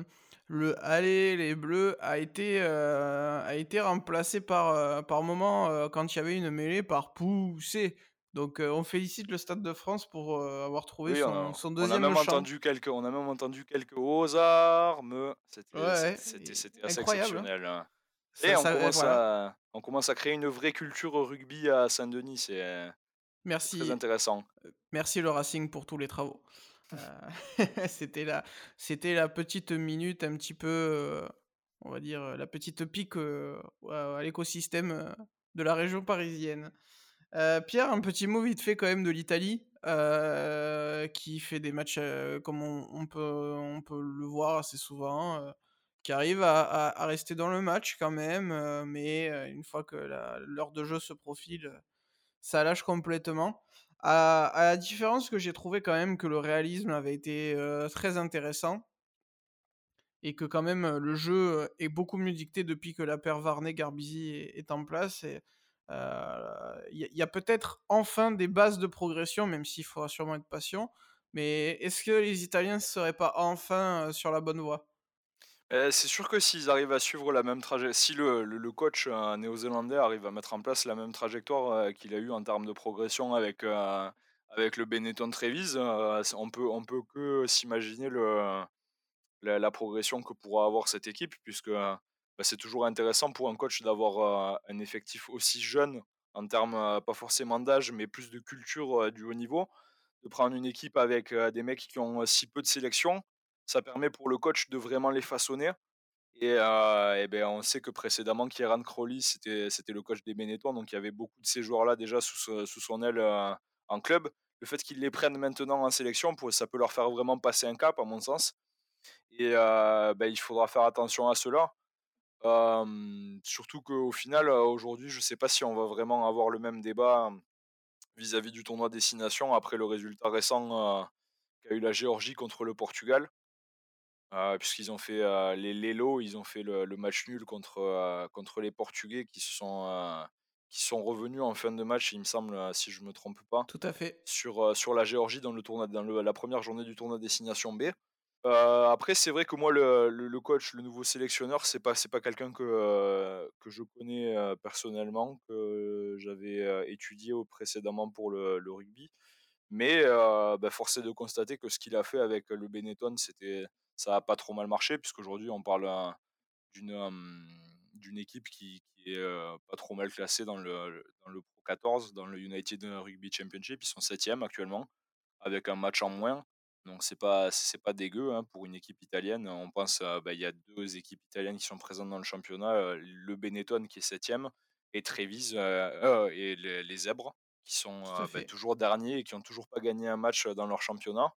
le Allez les Bleus a été, euh, a été remplacé par, euh, par moment, euh, quand il y avait une mêlée, par Poussé. Donc on félicite le Stade de France pour avoir trouvé Oui, son, on son a, on a deuxième même entendu quelques, on a même entendu quelques aux armes. C'était, Ouais, assez hein. exceptionnel. hein. Ça- Et on ça- commence, voilà. à, on commence à créer une vraie culture rugby à Saint-Denis. C'est très intéressant. merci le Racing pour tous les travaux. Euh, c'était la, petite minute un petit peu, on va dire, la petite pique à l'écosystème de la région parisienne. Euh, Pierre, un petit mot vite fait quand même de l'Italie, euh, qui fait des matchs euh, comme on, peut, on peut le voir assez souvent, qui arrive à, rester dans le match quand même, mais une fois que l'heure de jeu se profile, ça lâche complètement. À, la différence que j'ai trouvé quand même que le réalisme avait été très intéressant et que quand même le jeu est beaucoup mieux dicté depuis que la paire Varney-Garbisi est, est en place. Et il y, a- peut-être enfin des bases de progression, même s'il faudra sûrement être patient. Mais est-ce que les Italiens ne seraient pas enfin euh, sur la bonne voie? Euh, c'est sûr que s'ils arrivent à suivre la même trajectoire, si le, le- coach euh, néo-zélandais arrive à mettre en place la même trajectoire euh, qu'il a eu en termes de progression avec, euh, avec le Benetton Trevis, euh, on peut, on peut que s'imaginer le, la, progression que pourra avoir cette équipe, puisque euh, bah, c'est toujours intéressant pour un coach d'avoir un effectif aussi jeune, en termes pas forcément d'âge, mais plus de culture du haut niveau, de prendre une équipe avec des mecs qui ont si peu de sélection. Ça permet pour le coach de vraiment les façonner. Et, eh ben, on sait que précédemment, Kieran Crowley, c'était, le coach des Benetton, donc il y avait beaucoup de ces joueurs-là déjà sous, sous son aile en club. Le fait qu'ils les prennent maintenant en sélection, ça peut leur faire vraiment passer un cap, à mon sens. Et ben, il faudra faire attention à cela. Euh, surtout qu'au final, aujourd'hui, je ne sais pas si on va vraiment avoir le même débat vis-à-vis du tournoi Destination après le résultat récent euh, qu'a eu la Géorgie contre le Portugal. Euh, puisqu'ils ont fait les Lelo, ils ont fait le, le match nul contre, contre les Portugais qui se sont, qui sont revenus en fin de match, il me semble, si je ne me trompe pas, Tout à fait. sur, sur la Géorgie dans, le tournoi, dans le- la première journée du tournoi Destination B. Après, c'est vrai que moi, le, coach, le nouveau sélectionneur, c'est pas, pas quelqu'un que, que je connais personnellement, que j'avais étudié précédemment pour le, rugby. Mais bah, force est de constater que ce qu'il a fait avec le Benetton, ça a pas trop mal marché, puisqu'aujourd'hui, on parle d'une d'une équipe qui, qui est pas trop mal classée dans le, dans le Pro 14, dans le United Rugby Championship. Ils sont septième actuellement, avec un match en moins. Donc c'est pas c'est pas dégueu hein, pour une équipe italienne. On pense bah, il y a deux équipes italiennes qui sont présentes dans le championnat, le Benetton qui est septième et Treviso euh, euh, et les, les Zèbres qui sont euh, bah, toujours derniers et qui ont toujours pas gagné un match dans leur championnat.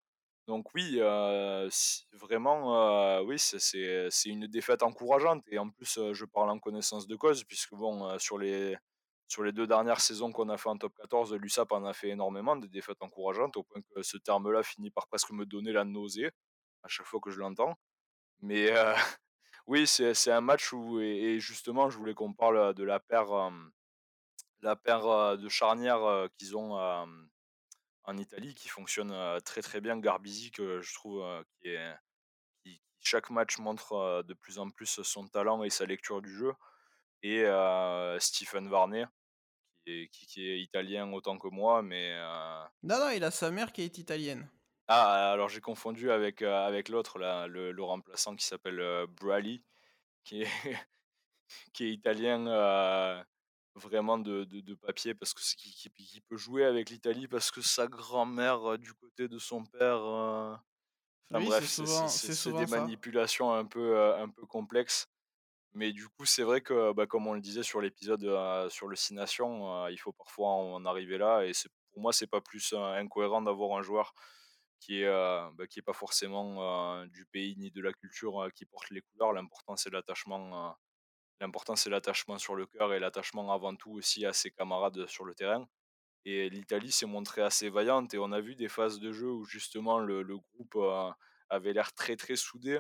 Donc oui, euh, vraiment, euh, oui, c'est- une défaite encourageante. Et en plus, je parle en connaissance de cause, puisque bon, sur les, sur les deux dernières saisons qu'on a fait en top 14, l'USAP en a fait énormément de défaites encourageantes, au point que ce terme-là finit par presque me donner la nausée à chaque fois que je l'entends. Mais euh, oui, c'est un match où, et, justement, je voulais qu'on parle de la paire, euh, la paire euh, de charnières euh, qu'ils ont euh, en Italie, qui fonctionne euh, très très bien. Garbisi, que je trouve euh, qui, est, chaque match montre de plus en plus son talent et sa lecture du jeu. Et Stephen Varney, est, qui, est, italien autant que moi, mais. Non, non, il a sa mère qui est italienne. Ah, alors j'ai confondu avec, avec l'autre, le, le remplaçant qui s'appelle Brally, qui est, qui est italien vraiment de, de, papier parce que qui, qui, peut jouer avec l'Italie parce que sa grand-mère du côté de son père enfin bref c'est des manipulations un peu un peu complexes mais du coup c'est vrai que bah, comme on le disait sur l'épisode sur le Six Nations il faut parfois en arriver là et pour moi c'est pas plus incohérent d'avoir un joueur qui est bah, qui est pas forcément du pays ni de la culture qui porte les couleurs l'important c'est l'attachement L'important, c'est l'attachement sur le cœur et l'attachement avant tout aussi à ses camarades sur le terrain. Et l'Italie s'est montrée assez vaillante et on a vu des phases de jeu où justement le, groupe avait l'air très très soudé.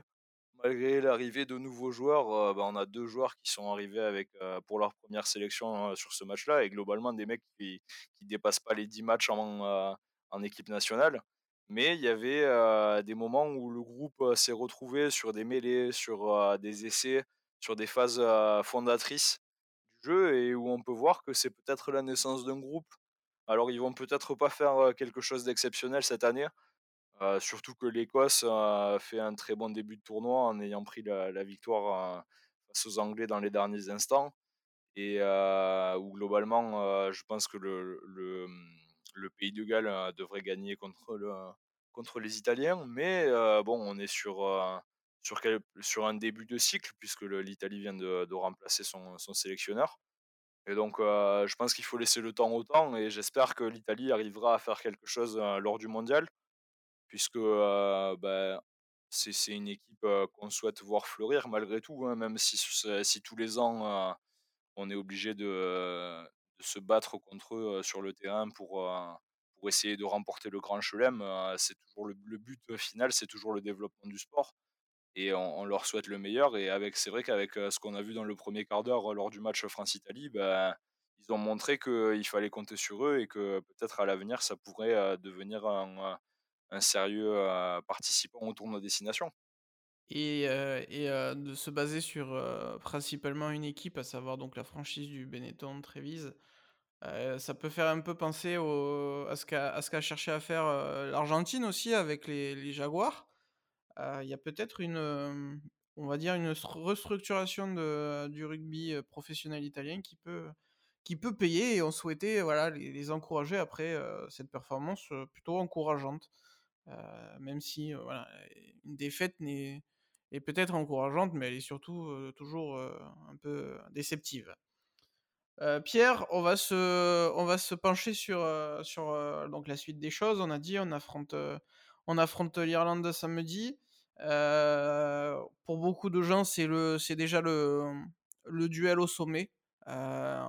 Malgré l'arrivée de nouveaux joueurs, euh, bah, on a deux joueurs qui sont arrivés euh, pour leur première sélection sur ce match-là et globalement des mecs qui ne dépassent pas les 10 matchs en, en équipe nationale. Mais il y avait des moments où le groupe s'est retrouvé sur des mêlées, sur des essais, sur des phases fondatrices du jeu et où on peut voir que c'est peut-être la naissance d'un groupe. Alors ils vont peut-être pas faire quelque chose d'exceptionnel cette année, surtout que l'Écosse a fait un très bon début de tournoi en ayant pris la, victoire face aux Anglais dans les derniers instants. Et où globalement je pense que le, pays de Galles devrait gagner contre, le, contre les Italiens, mais bon on est sur un début de cycle, puisque l'Italie vient de, de remplacer son, son, sélectionneur. Et donc, je pense qu'il faut laisser le temps au temps, et j'espère que l'Italie arrivera à faire quelque chose lors du mondial, puisque ben, c'est une équipe qu'on souhaite voir fleurir malgré tout, hein, même si, si, tous les ans on est obligé de, se battre contre eux sur le terrain pour, pour essayer de remporter le grand chelem. c'est toujours le, le but final, c'est toujours le développement du sport et on, leur souhaite le meilleur. Et avec, c'est vrai qu'avec ce qu'on a vu dans le premier quart d'heure lors du match France-Italie, ben, ils ont montré qu'il fallait compter sur eux et que peut-être à l'avenir, ça pourrait devenir un, un sérieux participant au tournoi destination. Et, de se baser sur principalement une équipe, à savoir donc la franchise du Benetton Trévise, ça peut faire un peu penser à ce qu'a cherché à faire l'Argentine aussi avec les, les Jaguars il y a peut-être une, on va dire une restructuration de, du rugby professionnel italien qui peut, qui peut payer et on souhaitait voilà, les, encourager après cette performance plutôt encourageante. Même si voilà, une défaite n'est, est peut-être encourageante, mais elle est surtout toujours un peu déceptive. Pierre, on va se, on va se pencher sur, sur donc la suite des choses. On a dit, on affronte, on affronte l'Irlande samedi. Euh, pour beaucoup de gens, c'est déjà le, le duel au sommet. Euh,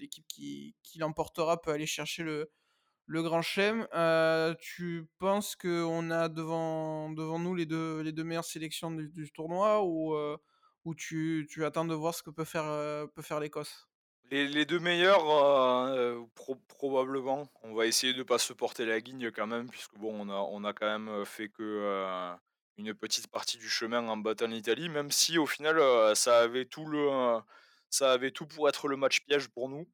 l'équipe qui, qui l'emportera peut aller chercher le, le grand chelem. Euh, tu penses qu'on a devant, devant nous les deux, les deux meilleures sélections du, tournoi ou, ou tu, tu, attends de voir ce que peut faire, peut faire l'Écosse? Les, deux meilleurs, euh, euh, probablement. On va essayer de ne pas se porter la guigne quand même, puisque bon, on a, on a quand même euh, fait que une petite partie du chemin en battant l'Italie, même si au final ça avait tout le, ça avait tout pour être le match piège pour nous,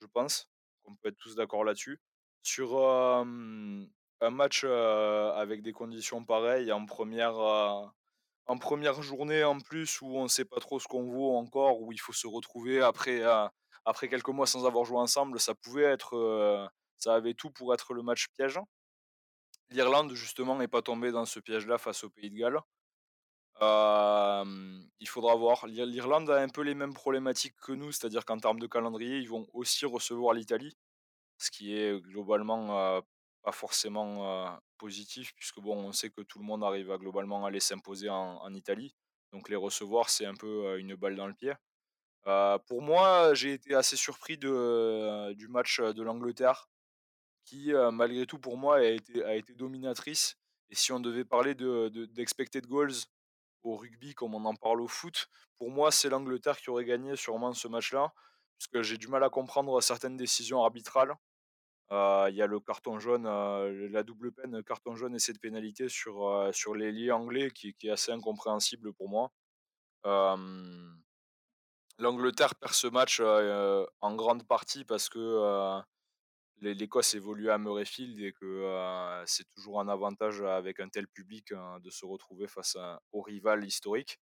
je pense. On peut être tous d'accord là-dessus. Sur un match avec des conditions pareilles en première journée en plus où on ne sait pas trop ce qu'on vaut encore, où il faut se retrouver après, quelques mois sans avoir joué ensemble, ça pouvait être, ça avait tout pour être le match piège. L'Irlande justement n'est pas tombée dans ce piège-là face au Pays de Galles. il faudra voir. L'Irlande a un peu les mêmes problématiques que nous, c'est-à-dire qu'en termes de calendrier, ils vont aussi recevoir l'Italie, ce qui est globalement pas forcément positif, puisque bon, on sait que tout le monde arrive à globalement aller s'imposer en, en, Italie. Donc les recevoir, c'est un peu une balle dans le pied. Pour moi, j'ai été assez surpris de, du match de l'Angleterre, qui malgré tout pour moi a été, a été dominatrice. Et si on devait parler d'expected de, goals au rugby comme on en parle au foot, pour moi c'est l'Angleterre qui aurait gagné sûrement ce match-là, parce que j'ai du mal à comprendre certaines décisions arbitrales. Heu, il y a le carton jaune, heu, la double peine, carton jaune et cette pénalité sur, heu, sur l'ailier anglais qui est assez incompréhensible pour moi. L'Angleterre perd ce match, en grande partie parce que, l'Écosse évolue à Murrayfield et que, c'est toujours un avantage avec un tel public, hein, de se retrouver face au rival historique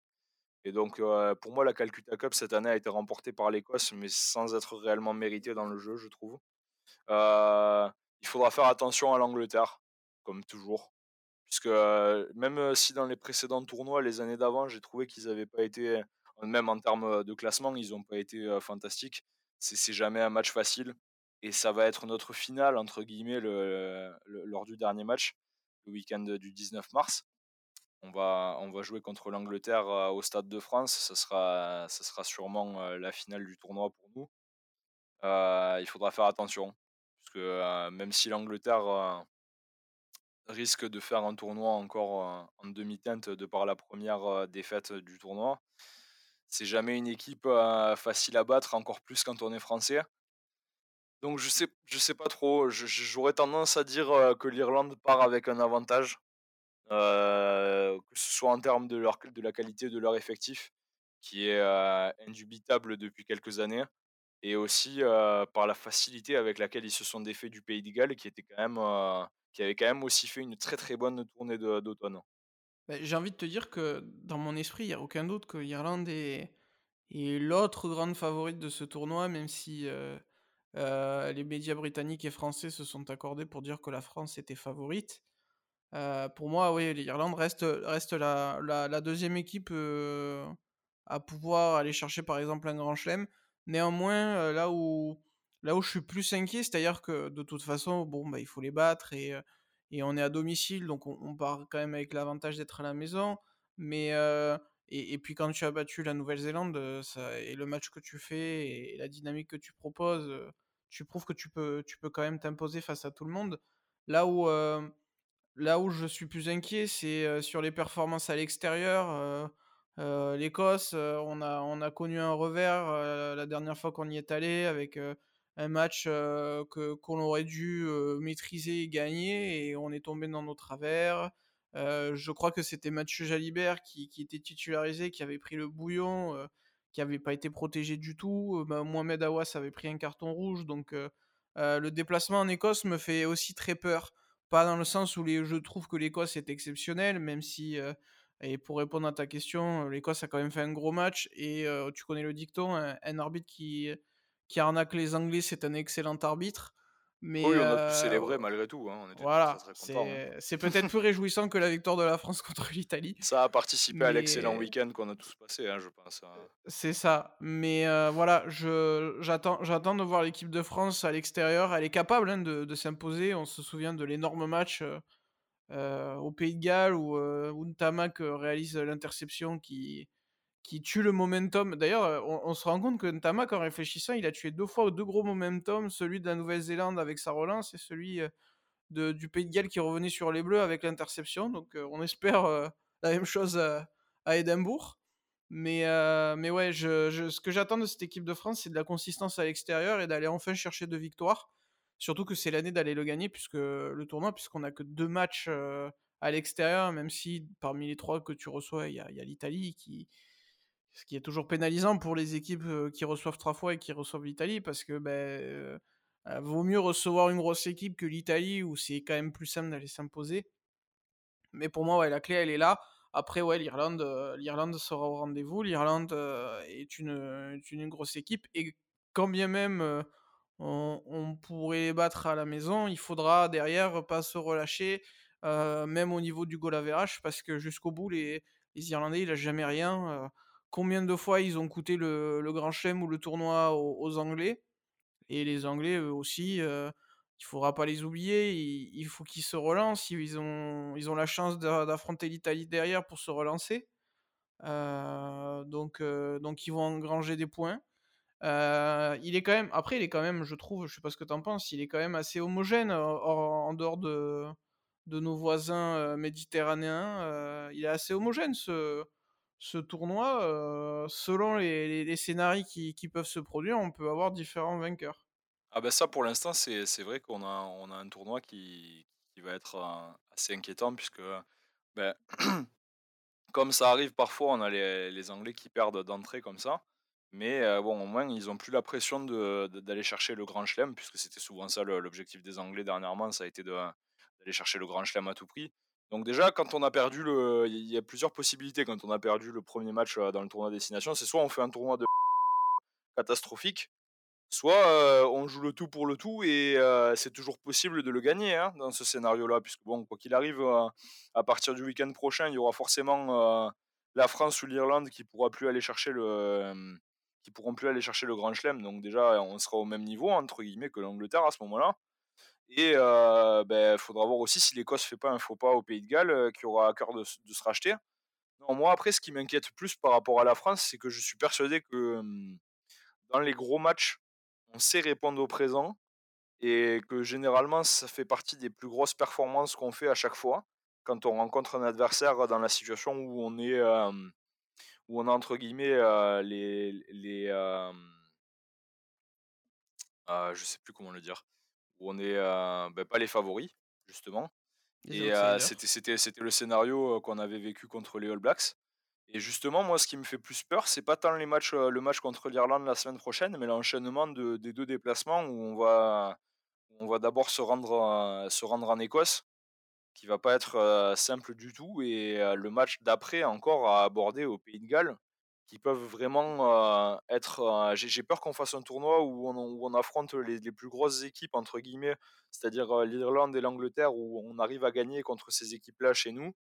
et donc, pour moi, la Calcutta Cup cette année a été remportée par l'Écosse, mais sans être réellement méritée dans le jeu, je trouve. Heu, il faudra faire attention à l'Angleterre, comme toujours, puisque, heu, même si dans les précédents tournois, les années d'avant, j'ai trouvé qu'ils avaient pas été même en termes, de classement, ils ont pas été, fantastiques. C'est jamais un match facile et ça va être notre «finale» entre guillemets le le lors du dernier match, le week-end du 19 mars. On va on va jouer contre l'Angleterre, au Stade de France. Ce sera ce sera sûrement, la finale du tournoi pour nous. Il faudra faire attention même si l'Angleterre, risque de faire un tournoi encore, en demi-teinte de par la première re défaite du tournoi, c'est jamais une équipe, facile à battre, encore plus quand on est français. Donc je sais je sais pas trop, j'aurais tendance à dire, que l'Irlande part avec un avantage, que ce soit en termes de leur de la qualité de leur effectif qui est, indubitable depuis quelques années et aussi, par la facilité avec laquelle ils se sont défaits du Pays de Galles qui était quand même, qui avait quand même aussi fait une très, très bonne tournée d'automne. Beh, j'ai envie de te dire que dans mon esprit, il y a aucun doute que l'Irlande est l'autre grande favorite de ce tournoi, même si, les médias britanniques et français se sont accordés pour dire que la France était favorite. Pour moi, oui, l'Irlande reste, la la 2e équipe, à pouvoir aller chercher, par exemple, un grand chelem. Néanmoins, heu, là où là où je suis plus inquiet, c'est-à-dire que de toute façon, bon, bah, il faut les battre et heu et on est à domicile, donc on on part quand même avec l'avantage d'être à la maison. Mais heu et puis quand tu as battu la Nouvelle-Zélande, ça et le match que tu fais et la dynamique que tu proposes, tu prouves que tu peux tu peux quand même t'imposer face à tout le monde. Là où, là où je suis plus inquiet, c'est, sur les performances à l'extérieur, heu, l'Écosse, heu, on a on a connu un revers, heu, la dernière fois qu'on y est allé avec, un match, qu'on aurait dû, maîtriser et gagner et on est tombé dans nos travers. Je crois que c'était Mathieu Jalibert qui était titularisé, qui avait pris le bouillon, qui avait pas été protégé du tout. Bah, Mohamed Aouas avait pris un carton rouge donc le déplacement en Écosse me fait aussi très peur. Pas dans le sens où je trouve que l'Écosse est exceptionnelle, même si, et pour répondre à ta question, l'Écosse a quand même fait un gros match et tu connais le dicton, un un arbitre qui qui arnaque les Anglais, c'est un excellent arbitre. Mais Oui, on a pu célébrer malgré tout, hein, on était tous très, voilà, très contents, hein. c'est peut-être plus réjouissant que la victoire de la France contre l'Italie. Ça a participé à l'excellent week-end qu'on a tous passé, hein, je pense, hein. c'est ça, mais voilà, j'attends de voir l'équipe de France à l'extérieur. Elle est capable, hein, de de s'imposer. On se souvient de l'énorme match, au Pays de Galles où, heu, où Ntamak réalise l'interception qui tue le momentum. D'ailleurs, on se rend compte que Ntamak, en réfléchissant, il a tué 2 fois 2 gros momentum, celui de la Nouvelle-Zélande avec sa relance et celui, du Pays de Galles qui revenait sur les bleus avec l'interception. Donc on espère, la même chose, heu, à Édimbourg. Mais mais ouais, ce que j'attends de cette équipe de France, c'est de la consistance à l'extérieur et d'aller enfin chercher 2 victoires. Surtout que c'est l'année d'aller le gagner puisque le tournoi, puisqu'on a que 2 matchs, heu, à l'extérieur, même si parmi les 3 que tu reçois, il y a l'Italie qui ce qui est toujours pénalisant pour les équipes, heu, qui reçoivent 3 fois et qui reçoivent l'Italie parce que, beh, heu heu, vaut mieux recevoir une grosse équipe que l'Italie où c'est quand même plus simple d'aller s'imposer. Mais pour moi, ouais, la clé, elle est là. Après, ouais, l'Irlande, l'Irlande sera au rendez-vous. L'Irlande, est une, une grosse équipe et quand bien même, on pourrait les battre à la maison, il faudra derrière pas se relâcher, heu, même au niveau du goal average parce que jusqu'au bout, les Irlandais, ils lâchent jamais rien, heu. Combien de fois ils ont coûté le grand chelem ou le tournoi aux Anglais? Et les Anglais, eux aussi, heu, il faudra pas les oublier. Il faut qu'ils se relancent. Ils ont ils ont la chance d'a d'affronter l'Italie derrière pour se relancer. Heu, donc donc ils vont engranger des points. Heu, il est quand même après, il est quand même, je trouve, je sais pas ce que tu en penses, il est quand même assez homogène, en dehors de de nos voisins, méditerranéens, il est assez homogène ce ce tournoi, selon les les les scénarii qui qui peuvent se produire, on peut avoir différents vainqueurs. Ah bah ça pour l'instant c'est c'est vrai qu'on a on a un tournoi qui qui va être, heu, assez inquiétant puisque, bah, comme ça arrive parfois, on a les les Anglais qui perdent d'entrée comme ça, mais bon au moins ils ont plus la pression d'aller chercher le grand chelem puisque c'était souvent ça l'objectif des Anglais dernièrement, ça a été d'aller chercher le grand chelem à tout prix. Donc déjà quand on a perdu le il y a plusieurs possibilités quand on a perdu le premier match, dans le tournoi destination, c'est soit on fait un tournoi de catastrophique Soit, on joue le tout pour le tout et c'est toujours possible de le gagner, hein, dans ce scénario-là, puisque bon, quoi qu'il arrive, à partir du week-end prochain, il y aura forcément, la France ou l'Irlande qui pourra plus aller chercher le, qui pourront plus aller chercher le grand chelem. Donc déjà, on sera au même niveau entre guillemets que l'Angleterre à ce moment-là et heu, beh, faudra voir aussi si l'Écosse fait pas un faux pas au Pays de Galles, heu, qui aura à cœur de se racheter. Moi après ce qui m'inquiète plus par rapport à la France, c'est que je suis persuadé que, dans les gros matchs, on sait répondre au présent et que généralement, ça fait partie des plus grosses performances qu'on fait à chaque fois, quand on rencontre un adversaire dans la situation où on est, hem, où on a entre guillemets, les les, je sais plus comment le dire, où on est, heu, bah, pas les favoris, justement. Les et c'était c'était c'était le scénario, qu'on avait vécu contre les All Blacks. Et justement, moi, ce qui me fait plus peur, c'est pas tant les matchs, heu, le match contre l'Irlande la semaine prochaine, mais l'enchaînement de des 2 déplacements où on va on va d'abord se rendre, se rendre en Écosse qui va pas être, simple du tout et le match d'après encore à aborder au Pays de Galles, qui peuvent vraiment, être, j'ai peur qu'on fasse un tournoi où on où on affronte les les «plus grosses équipes» entre guillemets, c'est-à-dire, l'Irlande et l'Angleterre, où on arrive à gagner contre ces équipes-là chez nous,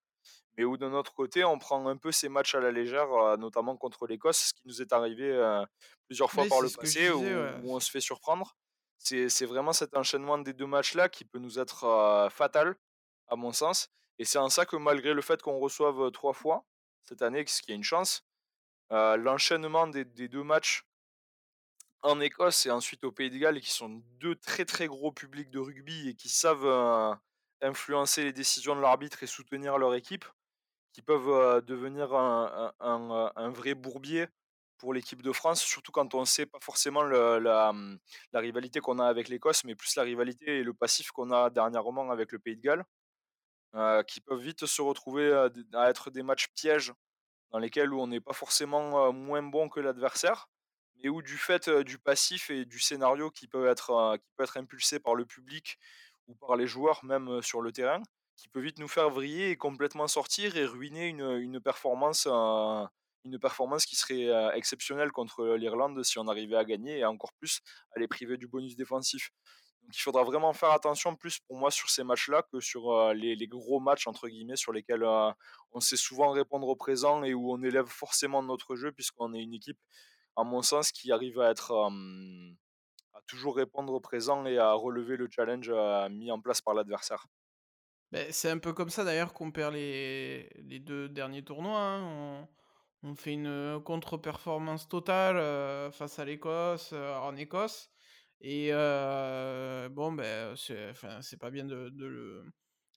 mais où d'un autre côté, on prend un peu ces matchs à la légère, notamment contre l'Écosse, ce qui nous est arrivé, plusieurs fois Oui, par le passé disais, où ouais. où on se fait surprendre. C'est c'est vraiment cet enchaînement des 2 matchs-là qui peut nous être, fatal, à mon sens et c'est en ça que malgré le fait qu'on reçoive, 3 fois cette année, ce qui est une chance, l'enchaînement des 2 matchs en Écosse et ensuite au Pays de Galles qui sont 2 très, très gros publics de rugby et qui savent, influencer les décisions de l'arbitre et soutenir leur équipe, qui peuvent, devenir un vrai bourbier pour l'équipe de France, surtout quand on sait pas forcément la, mmh, la rivalité qu'on a avec l'Écosse, mais plus la rivalité et le passif qu'on a dernièrement avec le Pays de Galles, qui peuvent vite se retrouver, à être des matchs pièges dans lesquels où on n'est pas forcément, heu, moins bon que l'adversaire, mais où du fait, heu, du passif et du scénario qui peut être, qui peut être impulsé par le public ou par les joueurs même, sur le terrain, qui peut vite nous faire vriller et complètement sortir et ruiner une, une performance, une performance qui serait, exceptionnelle contre l'Irlande si on arrivait à gagner et encore plus à les priver du bonus défensif. Il faudra vraiment faire attention plus pour moi sur ces matchs-là que sur, les «gros matchs» entre guillemets sur lesquels, on sait souvent répondre au présent et où on élève forcément notre jeu puisqu'on est une équipe, à mon sens, qui arrive à être, à toujours répondre au présent et à relever le challenge, mis en place par l'adversaire. Beh, c'est un peu comme ça d'ailleurs qu'on perd les 2 derniers tournois, hein. On fait une, contre-performance totale, face à l'Écosse, en Écosse et bon, beh, c'est c'est pas bien de de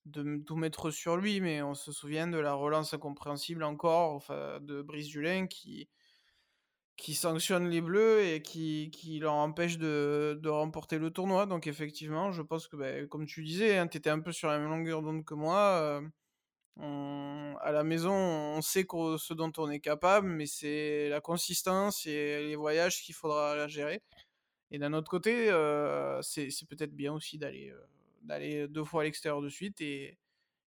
de tout mettre sur lui, mais on se souvient de la relance incompréhensible encore, de Brice Dulin qui qui sanctionne les Bleus et qui qui leur empêche de de remporter le tournoi. Donc effectivement, je pense que, beh, comme tu disais, hein, tu étais un peu sur la même longueur d'onde que moi, à la maison, on sait ce dont on est capable, mais c'est la consistance et les voyages qu'il faudra gérer et d'un autre côté, heu, c'est peut-être bien aussi d'aller, heu, d'aller 2 fois à l'extérieur de suite et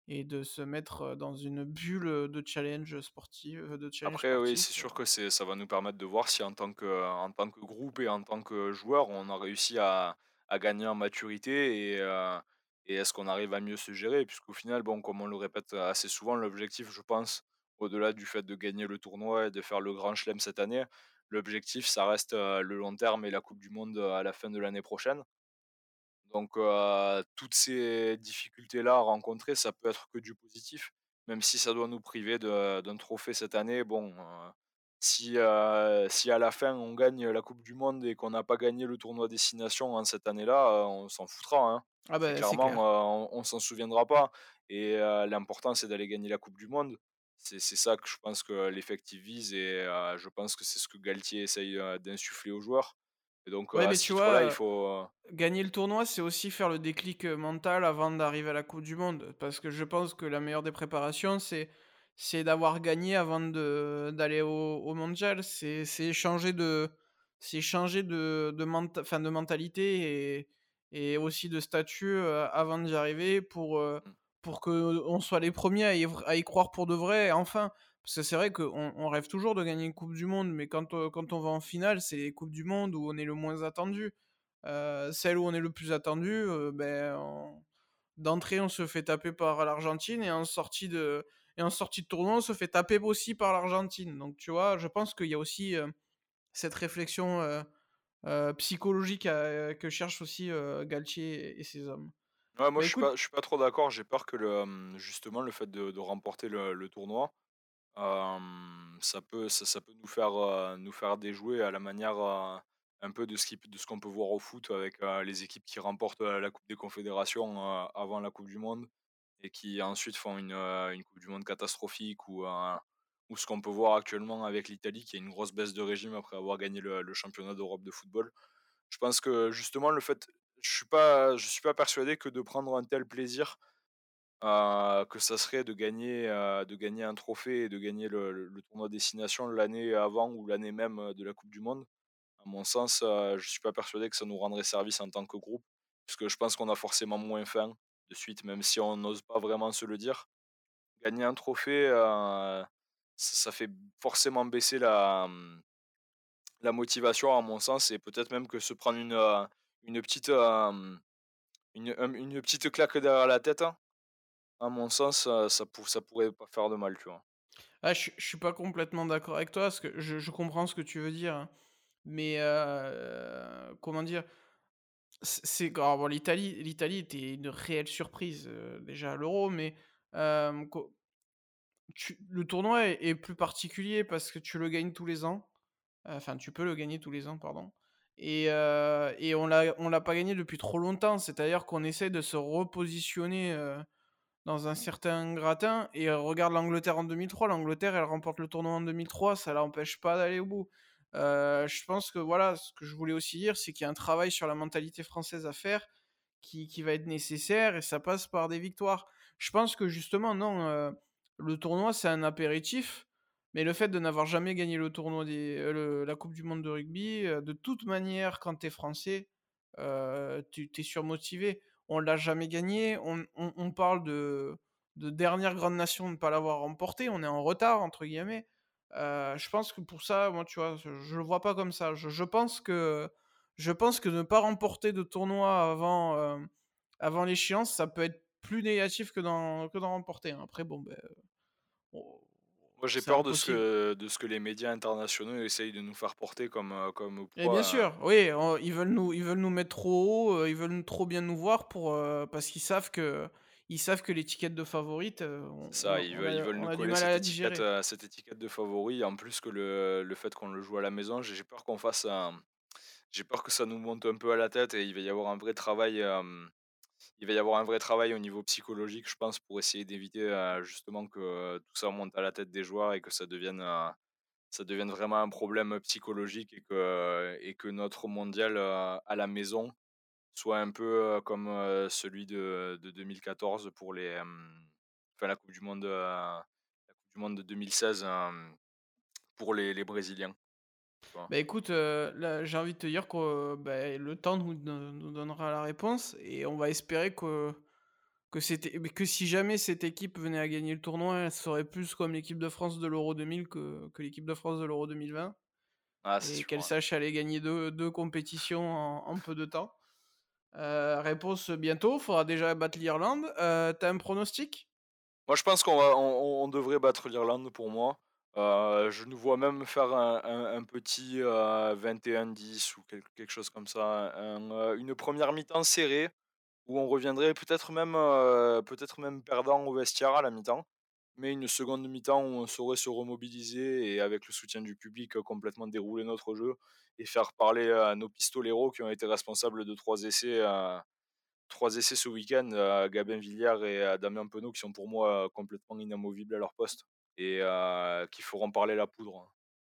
et de se mettre, heu, dans une bulle, de challenge sportif, de challenge Après oui, c'est sûr que ça va nous permettre de voir si en tant que en tant que groupe et en tant que joueur, on a réussi à à gagner en maturité et est-ce qu'on arrive à mieux se gérer? Puisqu'au final, bon, comme on le répète assez souvent, l'objectif, je pense, au-delà du fait de gagner le tournoi et de faire le grand chelem cette année, l'objectif, ça reste, le long terme et la coupe du monde, à la fin de l'année prochaine. Donc, toutes ces difficultés-là à rencontrer, ça peut être que du positif, même si ça doit nous priver d'un trophée cette année. Bon, si, si à la fin on gagne la coupe du monde et qu'on n'a pas gagné le tournoi destination en cette année-là, on s'en foutra, hein. ah bah, clairement, clair. on on s'en souviendra pas et l'important c'est d'aller gagner la coupe du monde. C'est c'est ça que je pense que l'effectif vise et je pense que c'est ce que Galtier essaye, d'insuffler aux joueurs. et donc Ouais, à mais tu il vois, heu, faut, heu gagner le tournoi, c'est aussi faire le déclic, mental avant d'arriver à la coupe du monde. Parce que je pense que la meilleure des préparations, c'est c'est d'avoir gagné avant de d'aller au au mondial. C'est c'est changer de c'est changer de de menta de mentalité et et aussi de statut, avant d'y arriver pour, mmh. Pour qu'on soit les premiers à y croire pour de vrai, enfin. Parce que c'est vrai qu'on on rêve toujours de gagner une coupe du monde, mais quand, heu, quand on va en finale, c'est les coupes du monde où on est le moins attendu. Heu, celle où on est le plus attendu, on d'entrée, on se fait taper par l'Argentine et en sortie de et en sortie de tournoi, on se fait taper aussi par l'Argentine. Donc tu vois, je pense qu'il y a aussi, cette réflexion, psychologique que cherchent aussi, Galtier et ses hommes. Ouais, moi Bah je suis pas je suis pas trop d'accord. J'ai peur que le, justement le fait de de remporter le le tournoi, ça peut ça ça peut nous faire, nous faire déjouer à la manière, un peu de ce qui de ce qu'on peut voir au foot avec, les équipes qui remportent, la coupe des confédérations, avant la coupe du monde et qui ensuite font une, coupe du monde catastrophique ou, ou ce qu'on peut voir actuellement avec l'Italie qui a une grosse baisse de régime après avoir gagné le le championnat d'Europe de football. Je pense que justement le fait je suis pas je suis pas persuadé que de prendre un tel plaisir, heu, que ça serait de gagner, heu, de gagner un trophée et de gagner le tournoi destination l'année avant ou l'année même, heu, de la coupe du monde. À mon sens, heu, je suis pas persuadé que ça nous rendrait service en tant que groupe, puisque je pense qu'on a forcément moins faim de suite, même si on n'ose pas vraiment se le dire. Gagner un trophée, ça fait forcément baisser la, mmh la motivation à mon sens et peut-être même que se prendre une, une petite, une, une petite claque derrière la tête, hein, à mon sens, ça pour ça pourrait pas faire de mal, tu vois? ah, je je suis pas complètement d'accord avec toi, parce que je comprends ce que tu veux dire, hein. Mais, comment dire? C'est bon, l'Italie l'Italie était une réelle surprise, déjà à l'Euro, mais, le tournoi est plus particulier parce que tu le gagnes tous les ans. Enfin, tu peux le gagner tous les ans, pardon et heu et on on l'a pas gagné depuis trop longtemps. C'est-à-dire qu'on essaie de se repositionner, heu, dans un certain gratin et heu, regarde l'Angleterre en 2003. L'Angleterre, elle remporte le tournoi en 2003, ça l'empêche pas d'aller au bout. Je pense que voilà, ce que je voulais aussi dire, c'est qu'il y a un travail sur la mentalité française à faire qui qui va être nécessaire et ça passe par des victoires. Je pense que justement non, le tournoi c'est un apéritif, mais le fait de n'avoir jamais gagné le tournoi des le la coupe du monde de rugby, heu, de toute manière quand tu es français, heu, tu es surmotivé. On l'a jamais gagné, on parle de de dernière grande nation de ne pas l'avoir remporté, on est «en retard» entre guillemets. Heu, je pense que pour ça, moi tu vois, je le vois pas comme ça. Je pense que je pense que ne pas remporter de tournoi avant, avant l'échéance, ça peut être plus négatif que d'en que remporter. Après bon, beh, on Moi, j'ai peur de ce que de ce que les médias internationaux essayent de nous faire porter comme, heu, comme Et bien sûr, oui, on ils veulent nous ils veulent nous mettre trop haut, heu, ils veulent trop bien nous voir pour, heu, parce qu'ils savent que ils savent que l'étiquette de favorite, on ça, on ils veulent ils veulent nous coller cette étiquette, cette étiquette de favori, en plus que le le fait qu'on le joue à la maison, j'ai peur qu'on fasse un j'ai peur que ça nous monte un peu à la tête et il va y avoir un vrai travail, Il va y avoir un vrai travail au niveau psychologique, je pense, pour essayer d'éviter, heu, justement que tout ça monte à la tête des joueurs et que ça devienne, heu, ça devienne vraiment un problème psychologique et que notre mondial, à la maison soit un peu, comme, celui de de 2014 pour les, enfin la coupe du monde, du monde de 2016, hem, pour les les brésiliens, Bah, écoute, là, j'ai envie de te dire que, beh, le temps nous don nous donnera la réponse et on va espérer que que c'était mais que si jamais cette équipe venait à gagner le tournoi, elle serait plus comme l'équipe de France de l'Euro 2000 que que l'équipe de France de l'Euro 2020 Ah, c'est et qu'elle ouais. sache aller gagner deux deux compétitions en en peu de temps. Heu, réponse bientôt, faudra déjà battre l'Irlande. Heu, tu un pronostic? Moi, je pense qu'on va on on devrait battre l'Irlande pour moi. Heu, je nous vois même faire un un un petit, heu, 21-10 ou quelque chose comme ça. Heu, une première mi-temps serrée où on reviendrait peut-être même, heu, peut-être même perdant au vestiaire à la mi-temps. Mais une seconde mi-temps où on saurait se remobiliser et avec le soutien du public, complètement dérouler notre jeu et faire parler, à nos pistoleros qui ont été responsables de 3 essais, 3 essais ce week-end, Gabin Villière et Damien Penaud qui sont pour moi, complètement inamovibles à leur poste et qui feront parler la poudre.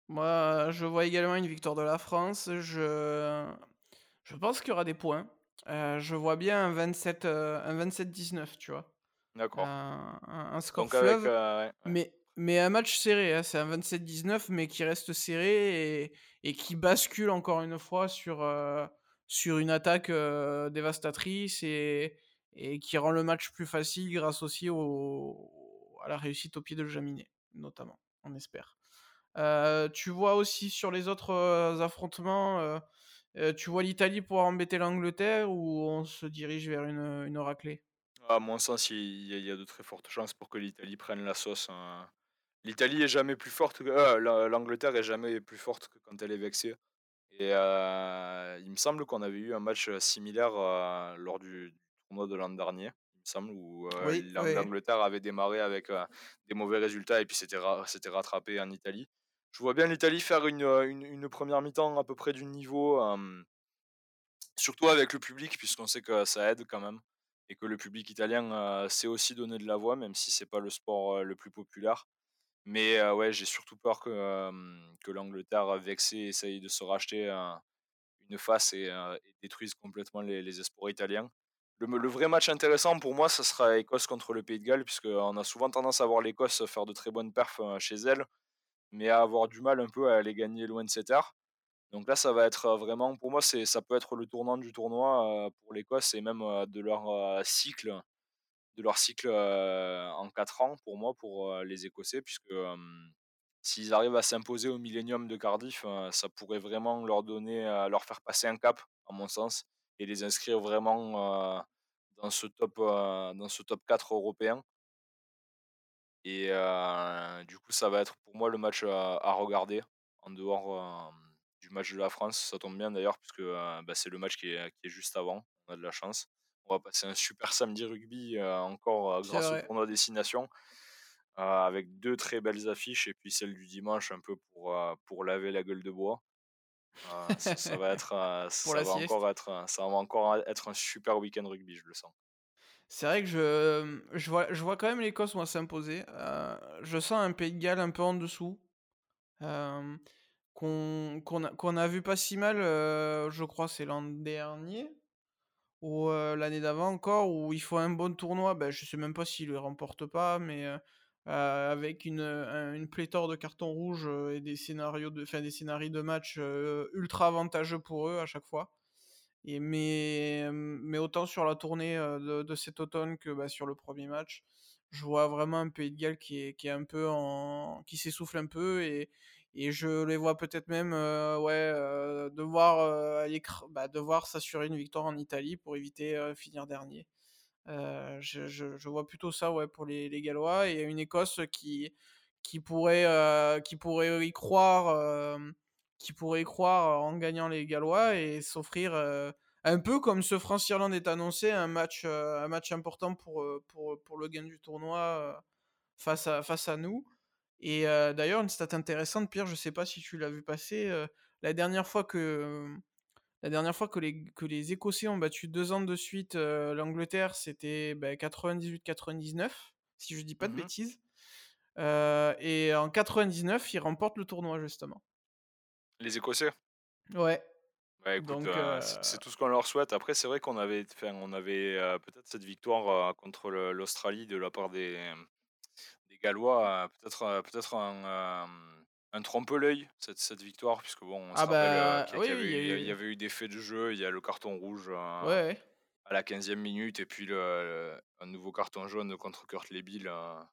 Moi, je vois également une victoire de la France. Je je pense qu'il y aura des points. Je vois bien un 27, heu, un 27-19, tu vois? D'accord. Un un un score Donc avec, fleuve, ouais, ouais. mais mais un match serré, hein. C'est un 27-19, mais qui reste serré et et qui bascule encore une fois sur, sur une attaque, dévastatrice et et qui rend le match plus facile grâce aussi au la réussite au pied de Jaminet, notamment, on espère. Heu, tu vois aussi sur les autres, heu, affrontements, heu, tu vois l'Italie pouvoir embêter l'Angleterre ou on se dirige vers une, une raclée? À mon sens, il y a de très fortes chances pour que l'Italie prenne la sauce. L'Italie est jamais plus forte que l'Angleterre est jamais plus forte que quand elle est vexée et il me semble qu'on avait eu un match, similaire, lors du tournoi de l'an dernier, semble, où, Oui, oui. l'Angleterre avait démarré avec, des mauvais résultats et puis s'était ra s'était rattrapée en Italie. Je vois bien l'Italie faire une, heu, une une 1re mi-temps à peu près du niveau, surtout avec le public puisqu'on sait que ça aide quand même et que le public italien, sait aussi donner de la voix, même si c'est pas le sport, le plus populaire. Mais, ouais, j'ai surtout peur que, l'Angleterre, vexée, essaye de se racheter, une face et heu, et détruise complètement les les espoirs italiens. Le vrai match intéressant pour moi, ça sera Écosse contre le Pays de Galles, puisqu'on a souvent tendance à voir l'Écosse faire de très bonnes perfs, heu, chez elle, mais à avoir du mal un peu à aller gagner loin de ses terres. Donc là, ça va être, heu, vraiment pour moi, ça peut être le tournant du tournoi, pour l'Écosse et même, de leur, cycle de leur cycle, en 4 ans pour moi, pour, les Écossais puisque, s'ils arrivent à s'imposer au Millennium de Cardiff, ça pourrait vraiment leur donner, leur faire passer un cap, à mon sens et les inscrire vraiment, dans ce top, dans ce top 4 européen. Et du coup, ça va être pour moi le match à regarder en dehors, du match de la France. Ça tombe bien d'ailleurs puisque, bah, c'est le match qui est qui est juste avant. On a de la chance. On va passer un super samedi rugby, encore, grâce au tournoi Destination, avec 2 très belles affiches et puis celle du dimanche un peu pour, pour laver la gueule de bois. Heu, ça ça va être, ça va encore être, ça va encore être un super week-end rugby, je le sens. C'est vrai que je, je vois je vois quand même l'Écosse, s'imposer. Heu, je sens un Pays de Galles un peu en dessous, hem, qu'on qu'on a qu'on a vu pas si mal, heu, je crois c'est l'an dernier ou, l'année d'avant encore où ils font un bon tournoi, bah, je sais même pas s'ils le remportent pas mais, heu, avec une, un une pléthore de cartons rouges, heu, et des scénarios de enfin des scénarios de match, ultra avantageux pour eux à chaque fois et mais, mais autant sur la tournée, de cet automne que, bah, sur le 1er match, je vois vraiment un Pays de Galles qui est qui est un peu qui s'essouffle un peu et et je les vois peut-être même, ouais, devoir, aller bah, devoir s'assurer une victoire en Italie pour éviter, finir dernier. Heu, je vois plutôt ça, ouais, pour les les Gallois et une Écosse qui qui pourrait, y croire, hem, qui pourrait y croire en gagnant les Gallois et s'offrir, un peu comme ce France-Irlande est annoncé, un match, un match important pour, pour, le gain du tournoi, face à face à nous. Et d'ailleurs une stat intéressante, Pierre, je sais pas si tu l'as vu passer, la dernière fois que, la dernière fois que les que les Écossais ont battu 2 ans de suite, heu, l'Angleterre, c'était, bah, 98-99, si je dis pas de Mmh mh. bêtises, heu et en 99, ils remportent le tournoi, justement. Les Écossais? Ouais, Bah, heu c'est tout ce qu'on leur souhaite. Après, c'est vrai qu'on avait on avait, peut-être cette victoire, contre l'Australie de la part des, des Gallois, peut-être, peut-être un, un trompe-l'œil, cette cette victoire puisque bon, on se Ah rappelle, heu, bah, qu'il y qu'il oui, avait y eu y avait des faits de jeu. Il y a le carton rouge, Ouais, à la 15e minute et puis le un nouveau carton jaune contre Kurtley-Beale, heu,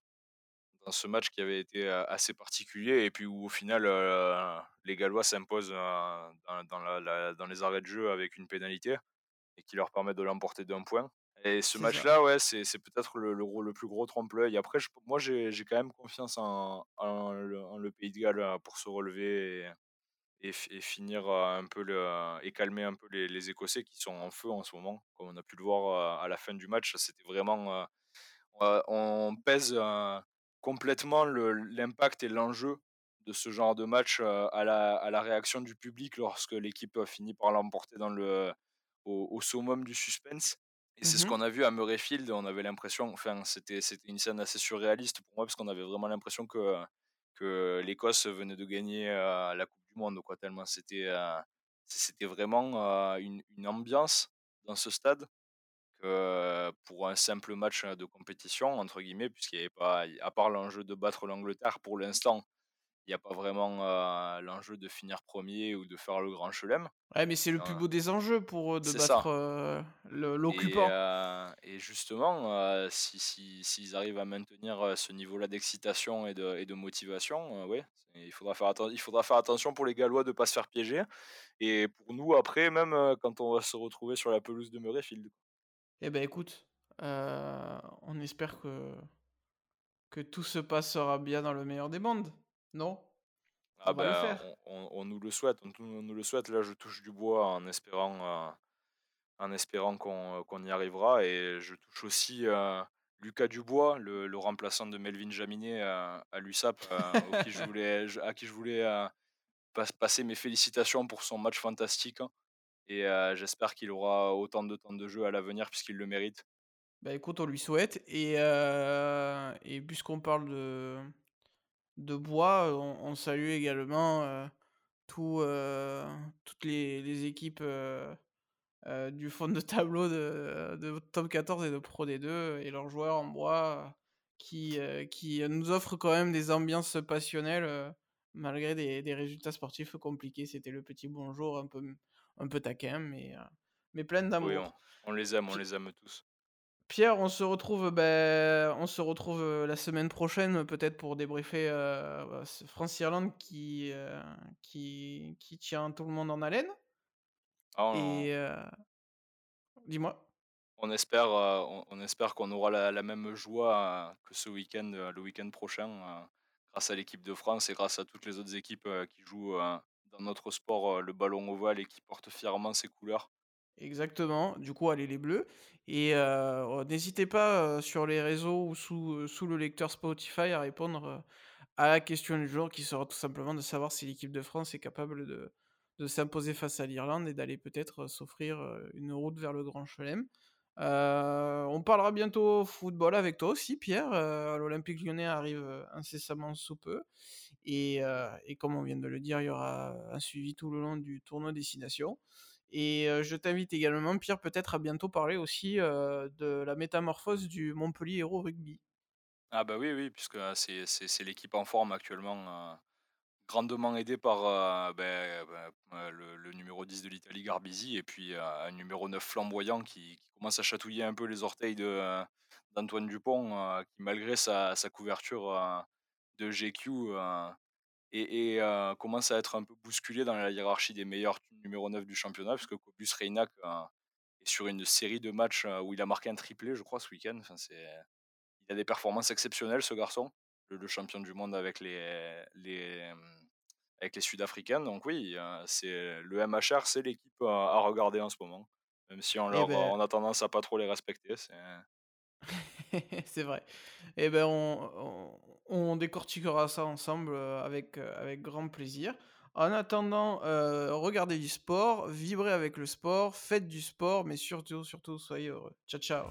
dans ce match qui avait été, assez particulier et puis où au final, les Gallois s'imposent, dans dans la la dans les arrêts de jeu avec une pénalité et qui leur permet de l'emporter d'1 point et ce match-là, ouais, c'est peut-être le le plus gros trompe-l'œil. Après, je moi, j'ai quand même confiance en en le en le Pays de Galles, pour se relever et et fi et finir, heu, un peu le et calmer un peu les les Écossais qui sont en feu en ce moment. Comme on a pu le voir, heu, à la fin du match, c'était vraiment, heu, on pèse, complètement l'impact et l'enjeu de ce genre de match, à la à la réaction du public lorsque l'équipe, finit par l'emporter dans le au au summum du suspense et c'est Mmh ce mh. qu'on a vu à Murrayfield. On avait l'impression enfin, c'était c'était une scène assez surréaliste pour moi parce qu'on avait vraiment l'impression que, que l'Écosse venait de gagner la Coupe du Monde, quoi, tellement c'était c'était vraiment une, une, ambiance dans ce stade que pour un simple match de compétition, entre guillemets, puisqu'il n'y avait pas, à part l'enjeu de battre l'Angleterre pour l'instant, il n'y a pas vraiment l'enjeu de finir premier ou de faire le grand chelem. Ouais, mais c'est le plus beau des enjeux pour eux de battre l'occupant. Et, et, justement, s'ils si, si, arrivent à maintenir ce niveau-là d'excitation et de, et de motivation, ouais, il faudra, faire il faudra faire attention pour les Gallois de ne pas se faire piéger. Et pour nous, après, même quand on va se retrouver sur la pelouse de Murrayfield. Eh ben écoute, on espère que, que tout se passera bien dans le meilleur des mondes. Non? Ah ben, on, nous le souhaite, on, nous le souhaite. Là, je touche du bois en espérant, euh, en espérant qu'on y arrivera. Et je touche aussi euh, Lucas Dubois, le, le, remplaçant de Melvin Jaminet euh, à l'USAP, à qui je voulais, à qui je voulais passer mes félicitations pour son match fantastique. Hein. Et j'espère qu'il aura autant de temps de jeu à l'avenir puisqu'il le mérite. Bah écoute, on lui souhaite. Et, et puisqu'on parle de, de bois, on, salue également tout, toutes les, les équipes du fond de tableau de, de, Top 14 et de Pro D2 et leurs joueurs en bois qui, qui nous offrent quand même des ambiances passionnelles malgré des, des, résultats sportifs compliqués. C'était le petit bonjour un peu, un peu taquin, mais, mais plein d'amour. Oui, on, les aime, on les aime tous. Pierre, on se retrouve, ben, on se retrouve la semaine prochaine, peut-être pour débriefer euh, France-Irlande qui, qui, qui tient tout le monde en haleine. Ah, Et dis-moi. On espère, on, espère qu'on aura la, même joie que ce week-end, le week-end prochain, grâce à l'équipe de France et grâce à toutes les autres équipes qui jouent dans notre sport, le ballon ovale et qui portent fièrement ses couleurs. Exactement, du coup, allez les bleus. Et oh, n'hésitez pas sur les réseaux ou sous, sous le lecteur Spotify à répondre à la question du jour qui sera tout simplement de savoir si l'équipe de France est capable de, de s'imposer face à l'Irlande et d'aller peut-être s'offrir une route vers le Grand Chelem. on parlera bientôt football avec toi aussi, Pierre. L'Olympique lyonnais arrive incessamment sous peu. Et, et, comme on vient de le dire, il y aura un suivi tout le long du tournoi Destination. Et je t'invite également, Pierre, peut-être à bientôt parler aussi de la métamorphose du Montpellier Hero Rugby. Ah bah oui, oui, puisque c'est l'équipe en forme actuellement grandement aidé par ben, ben, euh, le, numéro 10 de l'Italie, Garbisi, et puis un numéro 9 flamboyant qui, commence à chatouiller un peu les orteils d'Antoine Dupont, qui malgré sa, couverture de GQ et, commence à être un peu bousculé dans la hiérarchie des meilleurs numéro 9 du championnat, puisque Cobus Reinac est sur une série de matchs où il a marqué un triplé, je crois, ce week-end. Enfin, il a des performances exceptionnelles, ce garçon le, champion du monde avec les, les, avec les Sud-Africains. Donc oui, c'est le MHR, c'est l'équipe à, regarder en ce moment. Même si on, eh leur, ben on a tendance à pas trop les respecter. C'est vrai. Et eh ben on, on, décortiquera ça ensemble avec, avec grand plaisir. En attendant, regardez du sport, vibrez avec le sport, faites du sport, mais surtout, surtout, soyez heureux. Ciao, ciao.